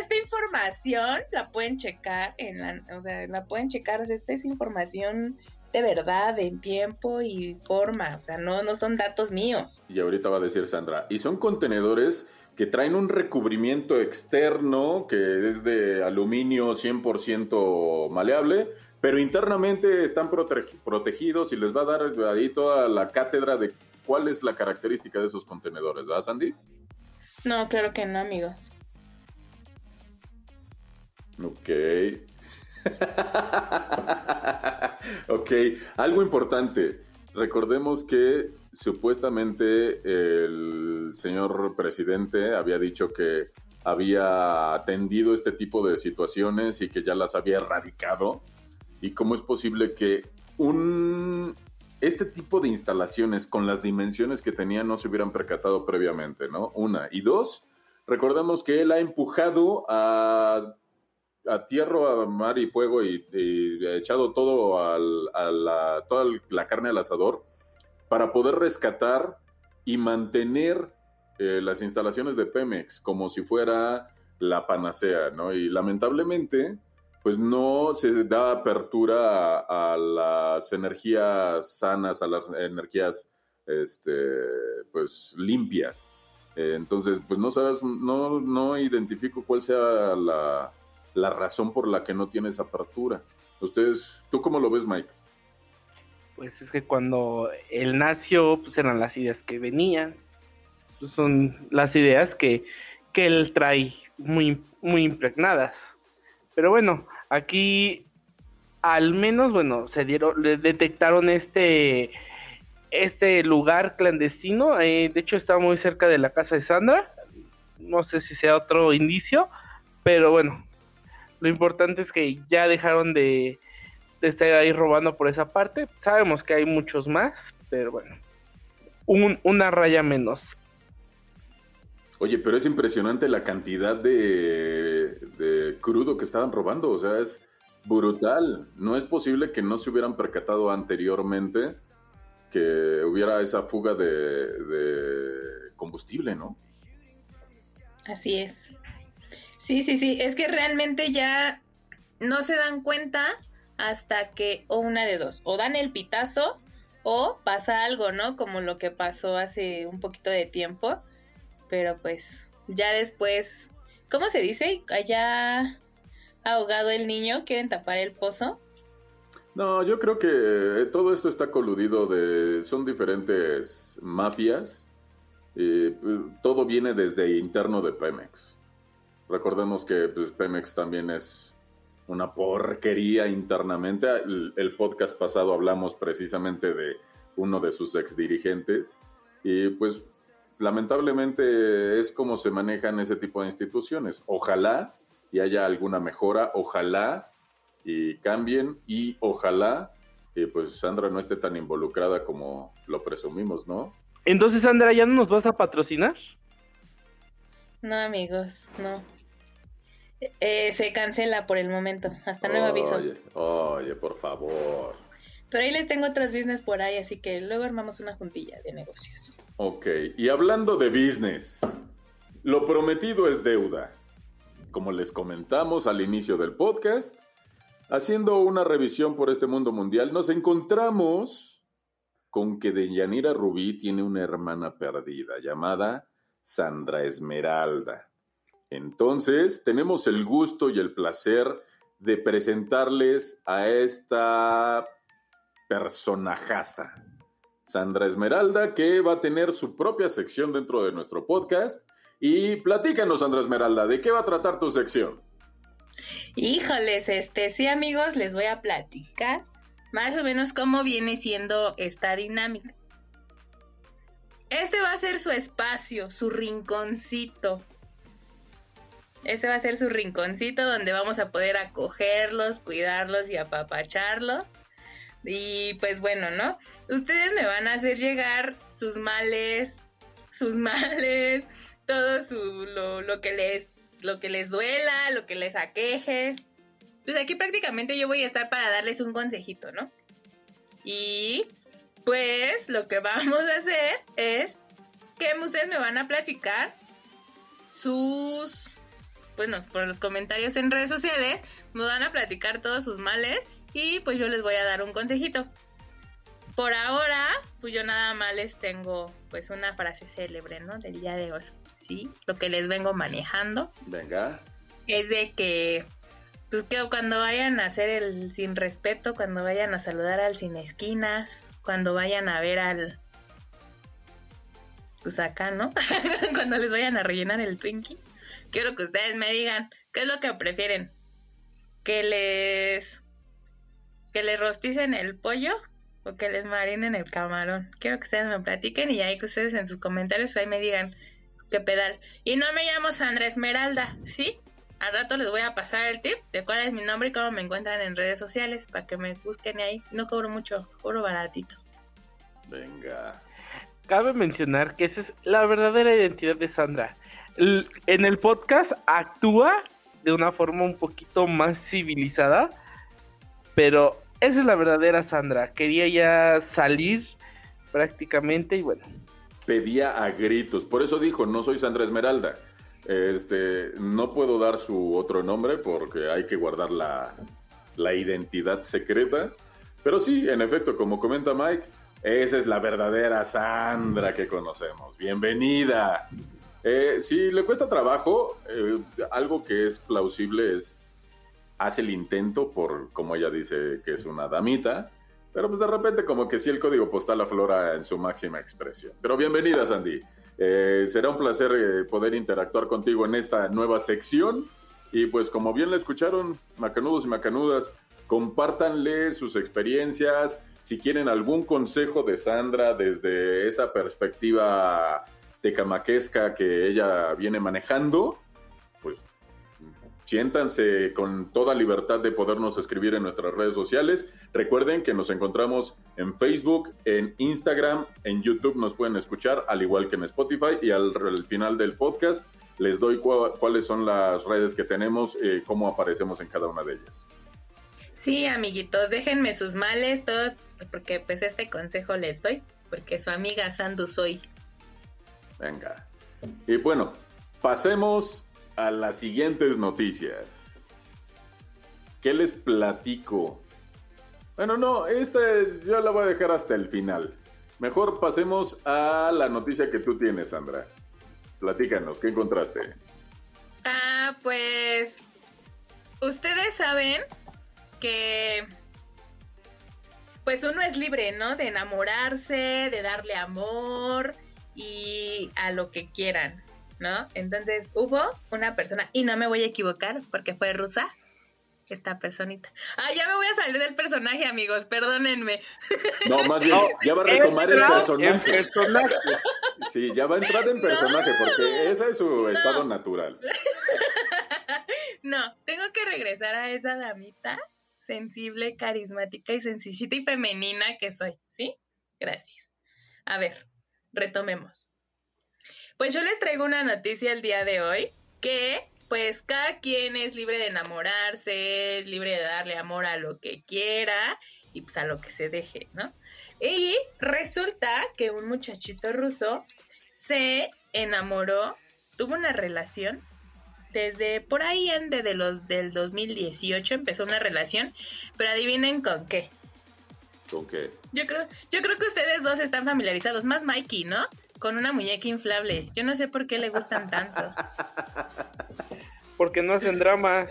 esta información la pueden checar en la, o sea, la pueden checar, o sea, esta es información de verdad, en tiempo y forma, o sea, no, no son datos míos. Y ahorita va a decir Sandra. Y son contenedores que traen un recubrimiento externo que es de aluminio 100% maleable, pero internamente están protege- protegidos y les va a dar ahí toda la cátedra de cuál es la característica de esos contenedores, ¿verdad, Sandy? No, claro que no, amigos. Ok. <laughs> ok, algo importante. Recordemos que supuestamente el señor presidente había dicho que había atendido este tipo de situaciones y que ya las había erradicado. ¿Y cómo es posible que un este tipo de instalaciones con las dimensiones que tenían no se hubieran percatado previamente, ¿no? Una. Y dos, recordemos que él ha empujado a a tierra, a mar y fuego y, y echado todo al- a la, toda la carne al asador para poder rescatar y mantener eh, las instalaciones de Pemex como si fuera la panacea, ¿no? Y lamentablemente, pues no se da apertura a, a las energías sanas, a las energías, este, pues limpias. Eh, entonces, pues no sabes, no, no identifico cuál sea la, la razón por la que no tienes apertura. Ustedes, ¿tú cómo lo ves, Mike? Pues es que cuando él nació, pues eran las ideas que venían. Pues son las ideas que, que él trae muy, muy impregnadas. Pero bueno, aquí al menos, bueno, se dieron, detectaron este, este lugar clandestino. eh, de hecho, está muy cerca de la casa de Sandra. No sé si sea otro indicio, pero bueno, lo importante es que ya dejaron de, de estar ahí robando por esa parte. Sabemos que hay muchos más, pero bueno, un- una raya menos. Oye, pero es impresionante la cantidad de, de crudo que estaban robando, o sea, es brutal. No es posible que no se hubieran percatado anteriormente que hubiera esa fuga de, de combustible, ¿no? Así es. Sí, sí, sí. Es que realmente ya no se dan cuenta hasta que, o una de dos, o dan el pitazo o pasa algo, ¿no? Como lo que pasó hace un poquito de tiempo. Pero pues ya después, ¿cómo se dice? Allá ahogado el niño, quieren tapar el pozo. No, yo creo que todo esto está coludido de... Son diferentes mafias. pues, todo viene desde interno de Pemex. Recordemos que pues, Pemex también es una porquería internamente. El, podcast pasado hablamos precisamente de uno de sus exdirigentes. Y pues lamentablemente es como se manejan ese tipo de instituciones. Ojalá y haya alguna mejora, ojalá y cambien y ojalá y pues Sandra no esté tan involucrada como lo presumimos, ¿no? Entonces, Sandra, ¿ya no nos vas a patrocinar? No, amigos, no. Eh, se cancela por el momento, hasta nuevo aviso. Oye, oye, por favor. Pero ahí les tengo otras business por ahí, así que luego armamos una juntilla de negocios. Ok, y hablando de business, lo prometido es deuda. Como les comentamos al inicio del podcast, haciendo una revisión por este mundo mundial, nos encontramos con que Deyanira Rubí tiene una hermana perdida llamada Sandra Esmeralda. Entonces, tenemos el gusto y el placer de presentarles a esta personajaza, Sandra Esmeralda, que va a tener su propia sección dentro de nuestro podcast. Y platícanos, Sandra Esmeralda, ¿de qué va a tratar tu sección? Híjoles, este, sí amigos, les voy a platicar más o menos cómo viene siendo esta dinámica. Este va a ser su espacio, su rinconcito. Este va a ser su rinconcito donde vamos a poder acogerlos, cuidarlos y apapacharlos. Y pues bueno, ¿no? Ustedes me van a hacer llegar sus males, sus <laughs> males, todo su, lo, lo que les lo que les duela, lo que les aqueje. Pues aquí prácticamente yo voy a estar para darles un consejito, ¿no? Y pues lo que vamos a hacer es que ustedes me van a platicar sus, bueno, por los comentarios en redes sociales, me van a platicar todos sus males y pues yo les voy a dar un consejito. Por ahora, pues yo nada más les tengo pues una frase célebre, ¿no? Del día de hoy, ¿sí? Lo que les vengo manejando Venga. es de que, pues que cuando vayan a hacer el sin respeto, cuando vayan a saludar al sin esquinas, cuando vayan a ver al, pues acá, ¿no? <laughs> cuando les vayan a rellenar el Twinkie, quiero que ustedes me digan qué es lo que prefieren, que les, que les rosticen el pollo o que les marinen el camarón. Quiero que ustedes me platiquen y ahí que ustedes en sus comentarios ahí me digan qué pedal. Y no me llamo Sandra Esmeralda, ¿sí? Al rato les voy a pasar el tip de cuál es mi nombre y cómo me encuentran en redes sociales para que me busquen ahí. No cobro mucho, cobro baratito. Venga. Cabe mencionar que esa es la verdadera identidad de Sandra. L- en el podcast actúa de una forma un poquito más civilizada, pero esa es la verdadera Sandra. Quería ya salir prácticamente y bueno, Pedía a gritos. Por eso dijo, no soy Sandra Esmeralda. Este, no puedo dar su otro nombre porque hay que guardar la, identidad secreta. Pero sí, en efecto, como comenta Mike, esa es la verdadera Sandra que conocemos. Bienvenida. Eh, si le cuesta trabajo, eh, algo que es plausible es hace el intento por, como ella dice, que es una damita, pero pues de repente como que sí el código postal aflora en su máxima expresión. Pero bienvenida, Sandy. Eh, será un placer eh, poder interactuar contigo en esta nueva sección. Y pues como bien la escucharon, macanudos y macanudas, compártanle sus experiencias. Si quieren algún consejo de Sandra desde esa perspectiva tecamaquesca que ella viene manejando, siéntanse con toda libertad de podernos escribir en nuestras redes sociales. Recuerden que nos encontramos en Facebook, en Instagram, en YouTube nos pueden escuchar, al igual que en Spotify. Y al, al final del podcast les doy cuáles son las redes que tenemos, eh, cómo aparecemos en cada una de ellas. Sí, amiguitos, déjenme sus males, todo, porque pues este consejo les doy, porque su amiga Sandu soy. Venga. Y bueno, pasemos a las siguientes noticias. ¿Qué les platico? Bueno, no, esta yo la voy a dejar hasta el final. Mejor pasemos a la noticia que tú tienes, Sandra. Platícanos, ¿qué encontraste? Ah, pues ustedes saben que pues uno es libre, ¿no? De enamorarse, de darle amor y a lo que quieran, ¿no? Entonces hubo una persona, y no me voy a equivocar porque fue rusa, esta personita. Ah, ya me voy a salir del personaje, amigos, perdónenme. No, más bien, ya va a retomar el personaje. Sí, ya va a entrar en personaje porque ese es su estado natural. <laughs> No, tengo que regresar a esa damita sensible, carismática y sencillita y femenina que soy, ¿sí? Gracias. A ver, retomemos. Pues yo les traigo una noticia el día de hoy que pues cada quien es libre de enamorarse, es libre de darle amor a lo que quiera y pues a lo que se deje, ¿no? Y resulta que un muchachito ruso se enamoró, tuvo una relación desde por ahí en de los del 2018 empezó una relación, pero adivinen con qué. ¿Con qué? Yo creo, yo creo que ustedes dos están familiarizados, más Mikey, ¿no? Con una muñeca inflable. Yo no sé por qué le gustan tanto. Porque no hacen dramas.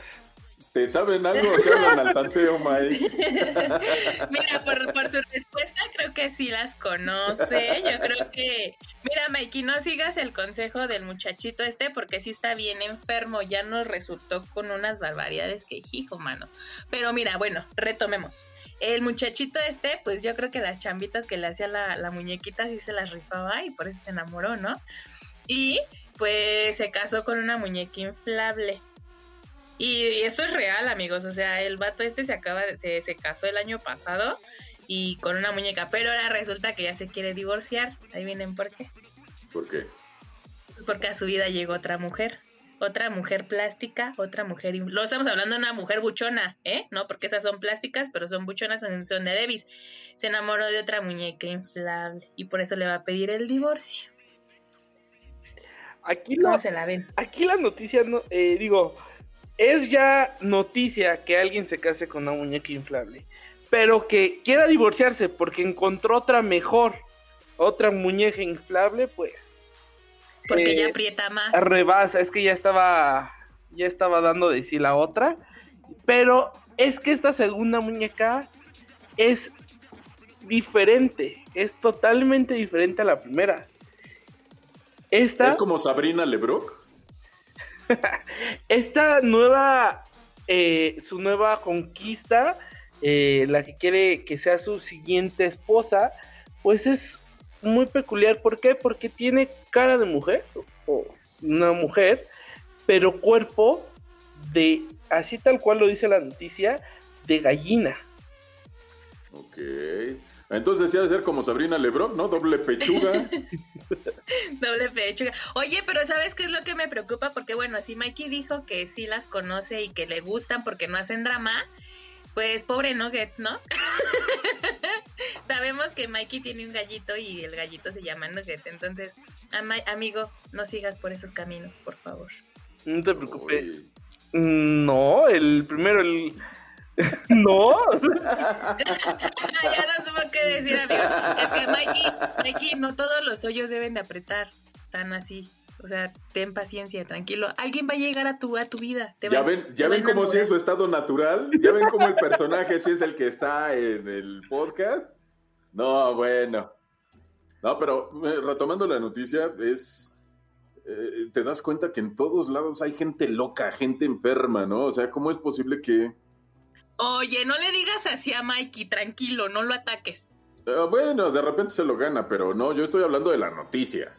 ¿Te saben algo que hablan al tanteo, Mike? <laughs> Mira, por, por su respuesta creo que sí las conoce. Yo creo que... Mira, Mikey, no sigas el consejo del muchachito este porque sí está bien enfermo. Ya nos resultó con unas barbaridades que hijo, mano. Pero mira, bueno, retomemos. El muchachito este, pues yo creo que las chambitas que le hacía la, la muñequita sí se las rifaba y por eso se enamoró, ¿no? Y pues se casó con una muñeca inflable. Y esto es real, amigos. O sea, el vato este se acaba de, se, se casó el año pasado y con una muñeca, pero ahora resulta que ya se quiere divorciar. Ahí vienen por qué. ¿Por qué? Porque a su vida llegó otra mujer. Otra mujer plástica, otra mujer. Lo estamos hablando de una mujer buchona, ¿eh? No, porque esas son plásticas, pero son buchonas, son, son de Davis. Se enamoró de otra muñeca inflable y por eso le va a pedir el divorcio. Aquí ¿Cómo la, se la ven? aquí la noticia, no, eh, digo, es ya noticia que alguien se case con una muñeca inflable, pero que quiera divorciarse porque encontró otra mejor, otra muñeca inflable, pues Porque Eh, ella aprieta más. rebasa, es que ya estaba, ya estaba dando de sí la otra, pero es que esta segunda muñeca es diferente, es totalmente diferente a la primera. Esta, ¿Es como Sabrina Lebrock? <laughs> esta nueva, eh, su nueva conquista, eh, la que quiere que sea su siguiente esposa, pues es muy peculiar. ¿Por qué? Porque tiene cara de mujer, o una mujer, pero cuerpo de, así tal cual lo dice la noticia, de gallina. Ok. Entonces sí ha de ser como Sabrina Lebrock, ¿no? Doble pechuga. <laughs> Doble pechuga. Oye, pero ¿sabes qué es lo que me preocupa? Porque bueno, si Mikey dijo que sí las conoce y que le gustan porque no hacen drama, pues pobre Nugget, ¿no? <laughs> Sabemos que Mikey tiene un gallito y el gallito se llama Nugget. Entonces, ama- amigo, no sigas por esos caminos, por favor. No te preocupes. No, el primero, el... <laughs> no. <laughs> ya no supo qué decir, amigo. Es que Mikey, Mikey, no todos los hoyos deben de apretar tan así. O sea, ten paciencia, tranquilo. Alguien va a llegar a tu, a tu vida. te ¿Ya va- ven, ya ven cómo sí enamorar. es su estado natural? ¿Ya ven cómo el personaje sí es el que está en el podcast? No, bueno. No, pero eh, retomando la noticia, es... eh, te das cuenta que en todos lados hay gente loca, gente enferma, ¿no? O sea, ¿cómo es posible que... Oye, no le digas así a Mikey, tranquilo, no lo ataques. Ah, bueno, de repente se lo gana, pero no, yo estoy hablando de la noticia,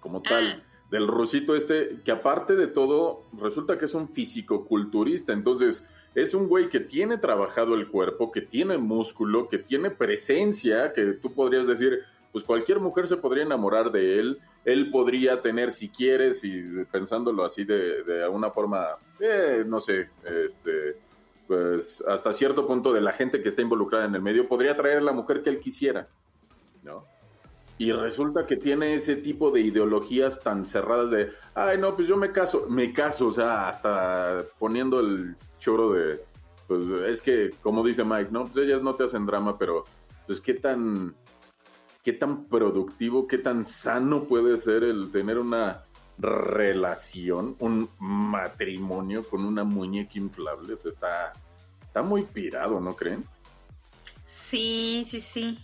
como tal, del rusito este, que aparte de todo, resulta que es un físico-culturista, entonces es un güey que tiene trabajado el cuerpo, que tiene músculo, que tiene presencia, que tú podrías decir, pues cualquier mujer se podría enamorar de él, él podría tener, si quieres, y pensándolo así de, de alguna forma, eh, no sé, este pues hasta cierto punto de la gente que está involucrada en el medio, podría traer a la mujer que él quisiera, ¿no? Y resulta que tiene ese tipo de ideologías tan cerradas de, ay, no, pues yo me caso, me caso, o sea, hasta poniendo el choro de, pues es que, como dice Mike, no, pues ellas no te hacen drama, pero, pues qué tan, qué tan productivo, qué tan sano puede ser el tener una relación, un matrimonio con una muñeca inflable, o sea, está, está muy pirado, ¿no creen? Sí, sí, sí.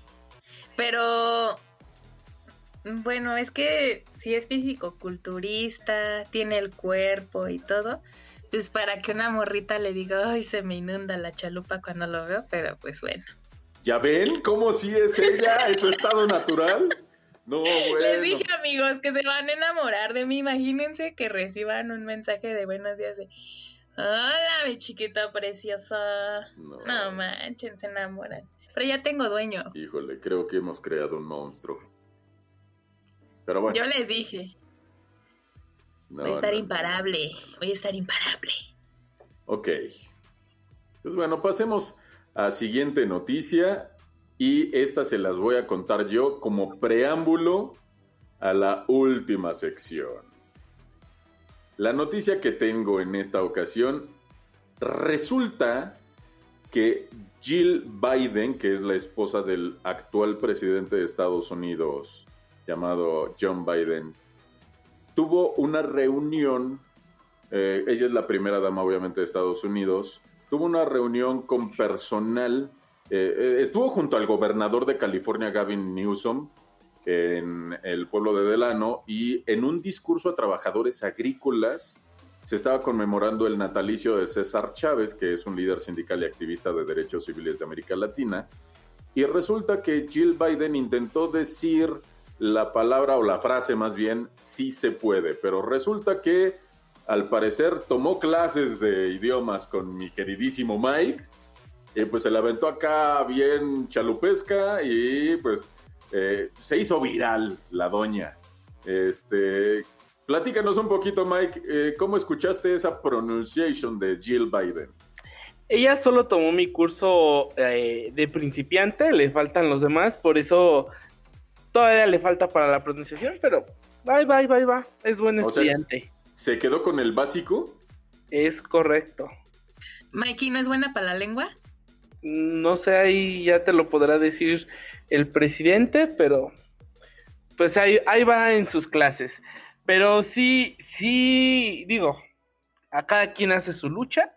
Pero bueno, es que si es físico-culturista, tiene el cuerpo y todo, pues para que una morrita le diga, ay, se me inunda la chalupa cuando lo veo, pero pues bueno. ¿Ya ven cómo sí es ella? ¿Es su estado natural? No, bueno. Les dije, amigos, que se van a enamorar de mí. Imagínense que reciban un mensaje de buenos días de, hola, mi chiquita preciosa. No. No manchen, se enamoran. Pero ya tengo dueño. Híjole, creo que hemos creado un monstruo. Pero bueno. Yo les dije, no, voy a estar no, imparable, voy a estar imparable. Ok. Pues bueno, pasemos a siguiente noticia y esta se las voy a contar yo como preámbulo a la última sección. La noticia que tengo en esta ocasión resulta que Jill Biden, que es la esposa del actual presidente de Estados Unidos llamado John Biden, tuvo una reunión, eh, ella es la primera dama obviamente de Estados Unidos, tuvo una reunión con personal, eh, eh, estuvo junto al gobernador de California, Gavin Newsom, en el pueblo de Delano, y en un discurso a trabajadores agrícolas se estaba conmemorando el natalicio de César Chávez, que es un líder sindical y activista de derechos civiles de América Latina, y resulta que Jill Biden intentó decir la palabra o la frase más bien, sí se puede, pero resulta que al parecer tomó clases de idiomas con mi queridísimo Mike, y pues se la aventó acá bien chalupesca y pues eh, se hizo viral la doña. Este, platícanos un poquito Mike, eh, ¿cómo escuchaste esa pronunciation de Jill Biden? Ella solo tomó mi curso eh, de principiante, le faltan los demás, por eso todavía le falta para la pronunciación, pero bye, bye, bye, va, es buen O sea- estudiante, ¿Se quedó con el básico? es correcto. Mikey, ¿no es buena para la lengua? No sé, ahí ya te lo podrá decir el presidente, pero pues ahí, ahí va en sus clases. Pero sí, sí, digo, a cada quien hace su lucha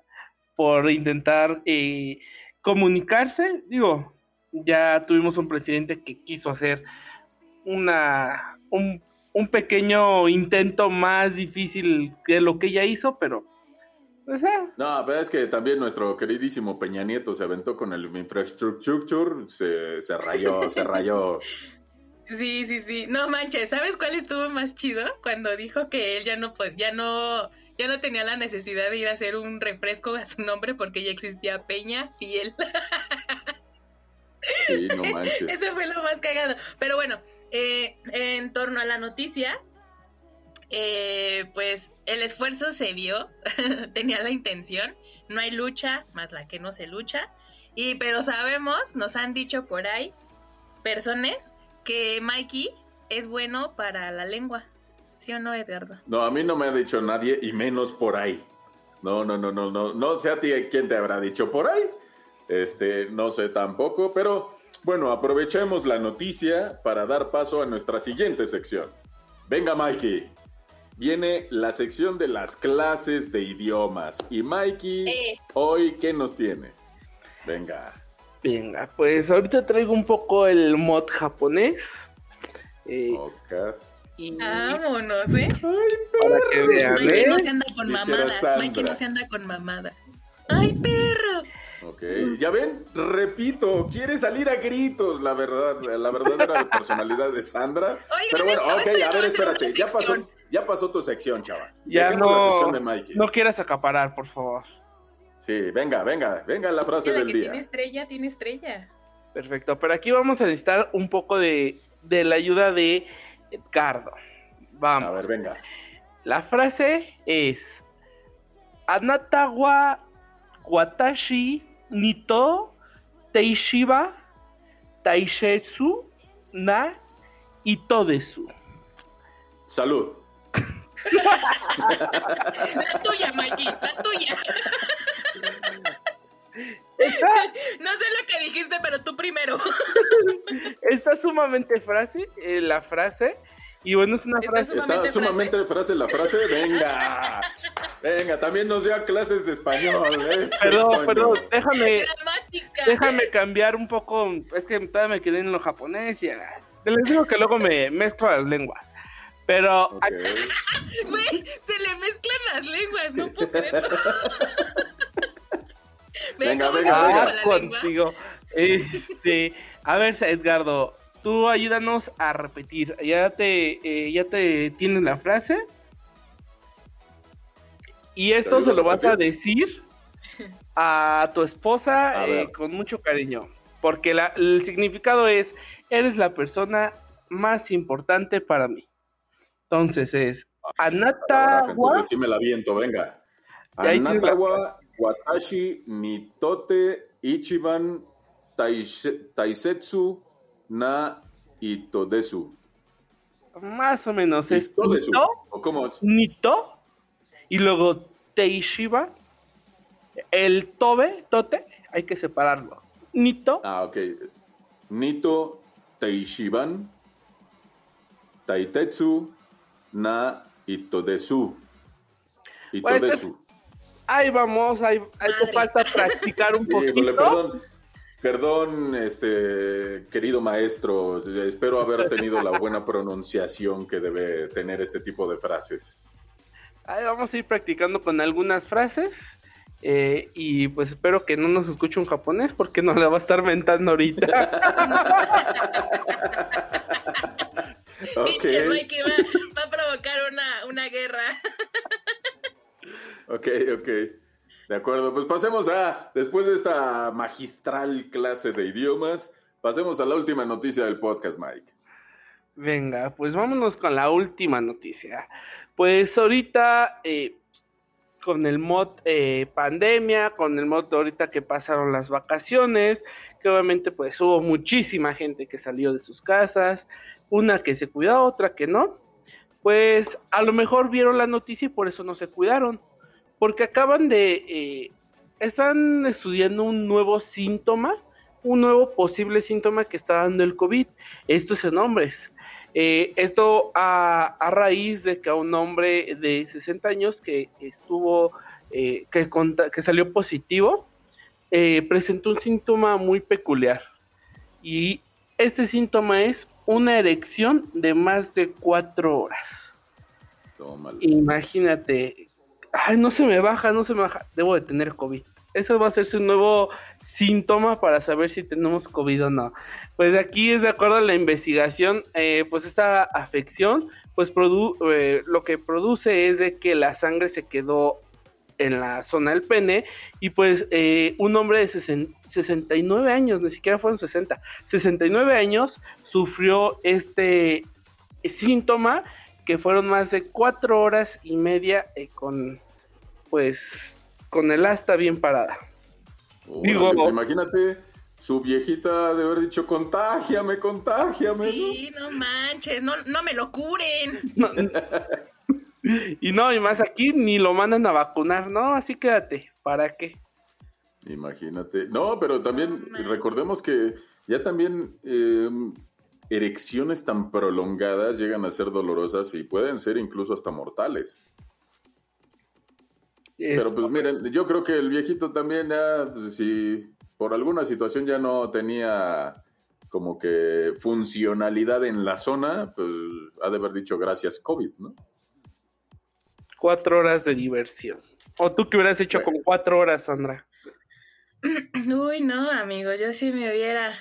por intentar eh, comunicarse. Digo, ya tuvimos un presidente que quiso hacer una un, un pequeño intento más difícil que lo que ella hizo, pero pues, eh, No, pero es que también nuestro queridísimo Peña Nieto se aventó con el infrastructure, se, se rayó, se rayó. Sí, sí, sí. No manches, ¿sabes cuál estuvo más chido? Cuando dijo que él ya no pod- ya no ya no tenía la necesidad de ir a hacer un refresco a su nombre porque ya existía Peña Fiel. Sí, no manches. <laughs> Eso fue lo más cagado. Pero bueno, eh, en torno a la noticia, eh, pues el esfuerzo se vio, <laughs> tenía la intención, no hay lucha más la que no se lucha, y pero sabemos, nos han dicho por ahí personas que Mikey es bueno para la lengua, ¿sí o no, Eduardo? No, a mí no me ha dicho nadie y menos por ahí. No, no, no, no, no, no sé a ti quién te habrá dicho por ahí. Este, no sé tampoco, pero bueno, aprovechemos la noticia para dar paso a nuestra siguiente sección. Venga, Mikey. Viene la sección de las clases de idiomas. Y Mikey, Eh. hoy, ¿qué nos tienes? Venga. venga, pues ahorita traigo un poco el mod japonés. eh, Ocas. y Vámonos, ¿eh? para que vean, Mikey ¿eh? no se anda con Dijera mamadas, Sandra. Mikey no se anda con mamadas. ¡Ay, perro! Ok, ya ven, repito, quiere salir a gritos, la verdad, la verdadera personalidad de Sandra. Oigan, Pero bueno, ok, a ver, a espérate, ya pasó, ya pasó tu sección, chava. Ya Dejemos la sección de no, Mikey. no quieras acaparar, por favor. Sí, venga, venga, venga la frase la del que día. tiene estrella, tiene estrella. Perfecto, pero aquí vamos a necesitar un poco de, de la ayuda de Edgardo. A Vamos. ver, venga. La frase es Anata wa watashi nito teishiba taishetsu na itodesu. Salud. La tuya, Mikey, la tuya. No sé lo que dijiste, pero tú primero. Está sumamente frase, eh, la frase, y bueno, es una Está frase... Está Sumamente sumamente frase la frase, venga. <laughs> Venga, también nos dio clases de español. ¿ves? Perdón, Coño. perdón, déjame, Gramática. déjame cambiar un poco. Es que todavía me quedé en lo japonés y ah, les digo que luego me mezclo las lenguas. Pero Ok. <laughs> Güey, se le mezclan las lenguas, no puedo creerlo. <laughs> Ve Venga, venga, venga. la lengua. contigo. Este, a ver, Edgardo, tú ayúdanos a repetir. ¿Ya te, eh, ya te tienes la frase? Y esto ¿Te se lo vas a decir a tu esposa A eh, con mucho cariño. Porque la- el significado es, eres la persona más importante para mí. Entonces es, Anata Carajo, wa Entonces sí me la viento, venga. Anatawa, Watashi, Nitote, Ichiban, Taise- Taisetsu, Na, Itodesu. más o menos es Itodesu. Nito, ¿O cómo es? Nito y luego Teishiba. El Tobe, Tote, hay que separarlo. Nito, Ah, ok. Nito, Teishiban, Taitetsu, Na, Itodesu. Itodesu. ahí vamos, ahí, ahí te falta practicar un poquito. Híjole, perdón. Perdón, este querido maestro, espero haber tenido la <laughs> buena pronunciación que debe tener este tipo de frases. Ahí vamos a ir practicando con algunas frases. eh, y pues espero que no nos escuche un japonés porque nos la va a estar mentando ahorita. <laughs> Ok. Pinche güey que va, va a provocar una, una guerra. Ok, ok. De acuerdo, pues pasemos a, después de esta magistral clase de idiomas, pasemos a la última noticia del podcast, Mike. Venga, pues vámonos con la última noticia. Pues ahorita, eh, con el mod eh, pandemia, con el mod ahorita que pasaron las vacaciones, que obviamente pues hubo muchísima gente que salió de sus casas, una que se cuidó, otra que no, pues a lo mejor vieron la noticia y por eso no se cuidaron, porque acaban de, eh, están estudiando un nuevo síntoma, un nuevo posible síntoma que está dando el COVID. Esto es en hombres. Eh, esto a, a raíz de que a un hombre de 60 años que estuvo, eh, que, conta- que salió positivo, eh, presentó un síntoma muy peculiar. Y este síntoma es una erección de más de cuatro horas. Tómalo. Imagínate, ay, no se me baja, no se me baja, debo de tener COVID. Eso va a ser su nuevo síntoma para saber si tenemos COVID o no. Pues aquí es de acuerdo a la investigación, eh, pues esta afección, pues produ eh, lo que produce es de que la sangre se quedó en la zona del pene y pues eh, un hombre de sesen- 69 años, ni siquiera fueron 60, 69 años sufrió este síntoma que fueron más de cuatro horas y media eh, con pues con el asta bien parada. Digo- pues imagínate, su viejita de haber dicho, contágiame, contágiame. ¿no? Sí, no manches, no, no me lo curen. No, <laughs> y no, y más aquí ni lo mandan a vacunar, no, así quédate, ¿para qué? Imagínate. No, pero también No, recordemos que ya también eh, erecciones tan prolongadas llegan a ser dolorosas y pueden ser incluso hasta mortales. Eh, Pero pues miren, yo creo que el viejito también ya, pues, si por alguna situación ya no tenía como que funcionalidad en la zona, pues ha de haber dicho gracias COVID, ¿no? cuatro horas de diversión. ¿O tú qué hubieras hecho con cuatro horas, Sandra? <clears throat> Uy, no, amigo, yo sí me hubiera,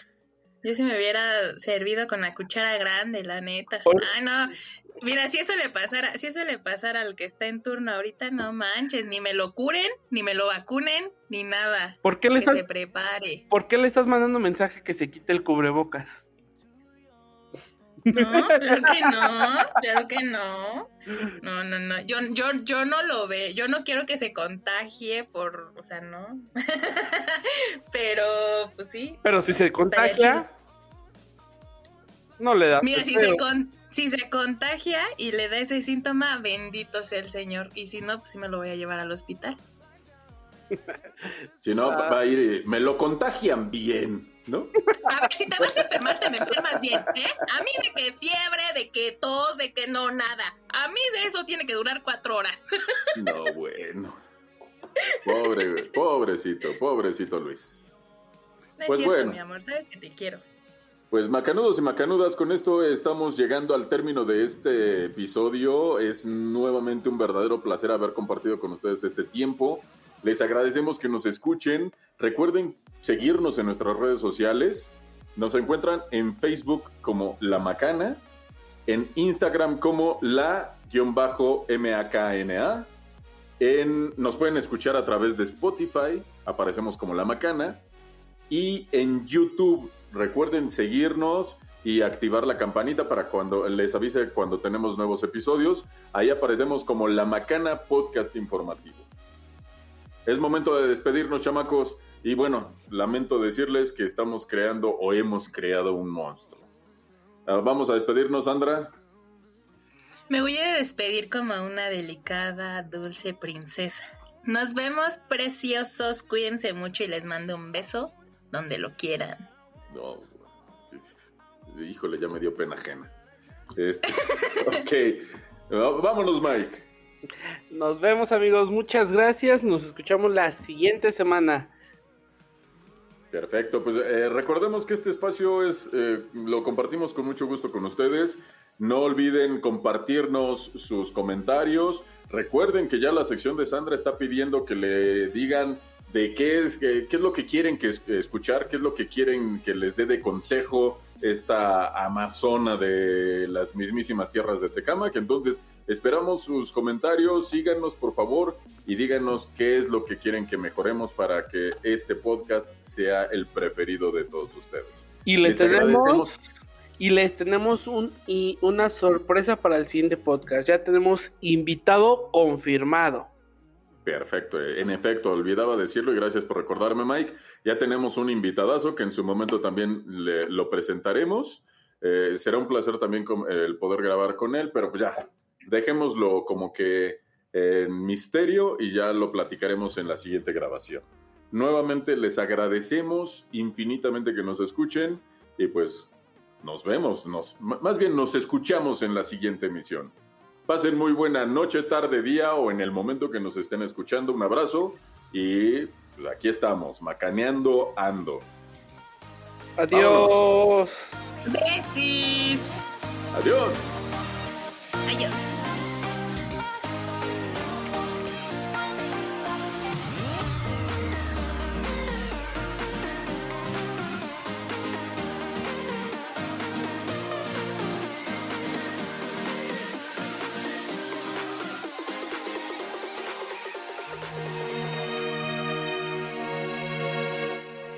yo sí me hubiera servido con la cuchara grande, la neta. Ah, no. Mira, si eso le pasara, si eso le pasara al que está en turno ahorita, no manches, ni me lo curen, ni me lo vacunen, ni nada. ¿Por qué le Que estás, se prepare. ¿por qué le estás mandando mensaje que se quite el cubrebocas? No, <laughs> claro que no, claro que no. No, no, no. Yo, yo, yo no lo veo. Yo no quiero que se contagie por, o sea, no. <laughs> Pero, pues sí. Pero si se contagia, no le da. Mira, si se, con, si se contagia y le da ese síntoma, bendito sea el Señor. Y si no, pues sí me lo voy a llevar al hospital. <laughs> Si no, Ah. va a ir, y, me lo contagian bien. ¿No? A ver, si te vas a enfermar, te me enfermas bien, ¿eh? A mí de que fiebre, de que tos, de que no, nada. A mí de eso tiene que durar cuatro horas. <laughs> No, bueno. Pobre, pobrecito, pobrecito Luis. No es Pues cierto, bueno. mi amor, sabes que te quiero. Pues macanudos y macanudas, con esto estamos llegando al término de este episodio. Es nuevamente un verdadero placer haber compartido con ustedes este tiempo. Les agradecemos que nos escuchen. Recuerden seguirnos en nuestras redes sociales. Nos encuentran en Facebook como La Macana, en Instagram como la-makna. En, nos pueden escuchar a través de Spotify, aparecemos como La Macana. Y en YouTube, recuerden seguirnos y activar la campanita para cuando les avise cuando tenemos nuevos episodios. Ahí aparecemos como La Macana Podcast Informativo. Es momento de despedirnos, chamacos. Y bueno, lamento decirles que estamos creando o hemos creado un monstruo. Ah, Vamos a despedirnos, Sandra. Me voy a despedir como una delicada, dulce princesa. Nos vemos, preciosos. Cuídense mucho y les mando un beso donde lo quieran. No, híjole, ya me dio pena ajena. Este, <laughs> ok, vámonos, Mike. Nos vemos amigos, muchas gracias. Nos escuchamos la siguiente semana. Perfecto, pues eh, recordemos que este espacio es eh, lo compartimos con mucho gusto con ustedes. No olviden compartirnos sus comentarios. Recuerden que ya la sección de Sandra está pidiendo que le digan de qué es, qué, qué es lo que quieren que es- escuchar, qué es lo que quieren que les dé de consejo esta amazona de las mismísimas tierras de Tecama, que entonces esperamos sus comentarios, síganos por favor y díganos qué es lo que quieren que mejoremos para que este podcast sea el preferido de todos ustedes. Y les, Les tenemos y les tenemos un y una sorpresa para el siguiente podcast. Ya tenemos invitado confirmado. Perfecto, en efecto, olvidaba decirlo y gracias por recordarme, Mike. Ya tenemos un invitadazo que en su momento también le- lo presentaremos. Eh, será un placer también el poder grabar con él, pero pues ya, dejémoslo como que en misterio y ya lo platicaremos en la siguiente grabación. Nuevamente les agradecemos infinitamente que nos escuchen y pues nos vemos, nos, más bien nos escuchamos en la siguiente emisión. Pasen muy buena noche, tarde, día o en el momento que nos estén escuchando. Un abrazo y pues, aquí estamos, macaneando ando. Adiós. Besis. Adiós. Adiós.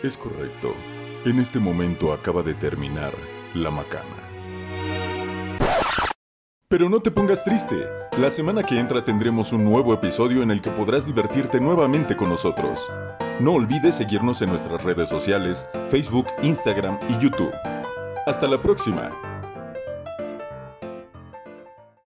Es correcto. En este momento acaba de terminar la macana. Pero no te pongas triste. La semana que entra tendremos un nuevo episodio en el que podrás divertirte nuevamente con nosotros. No olvides seguirnos en nuestras redes sociales, Facebook, Instagram y YouTube. Hasta la próxima.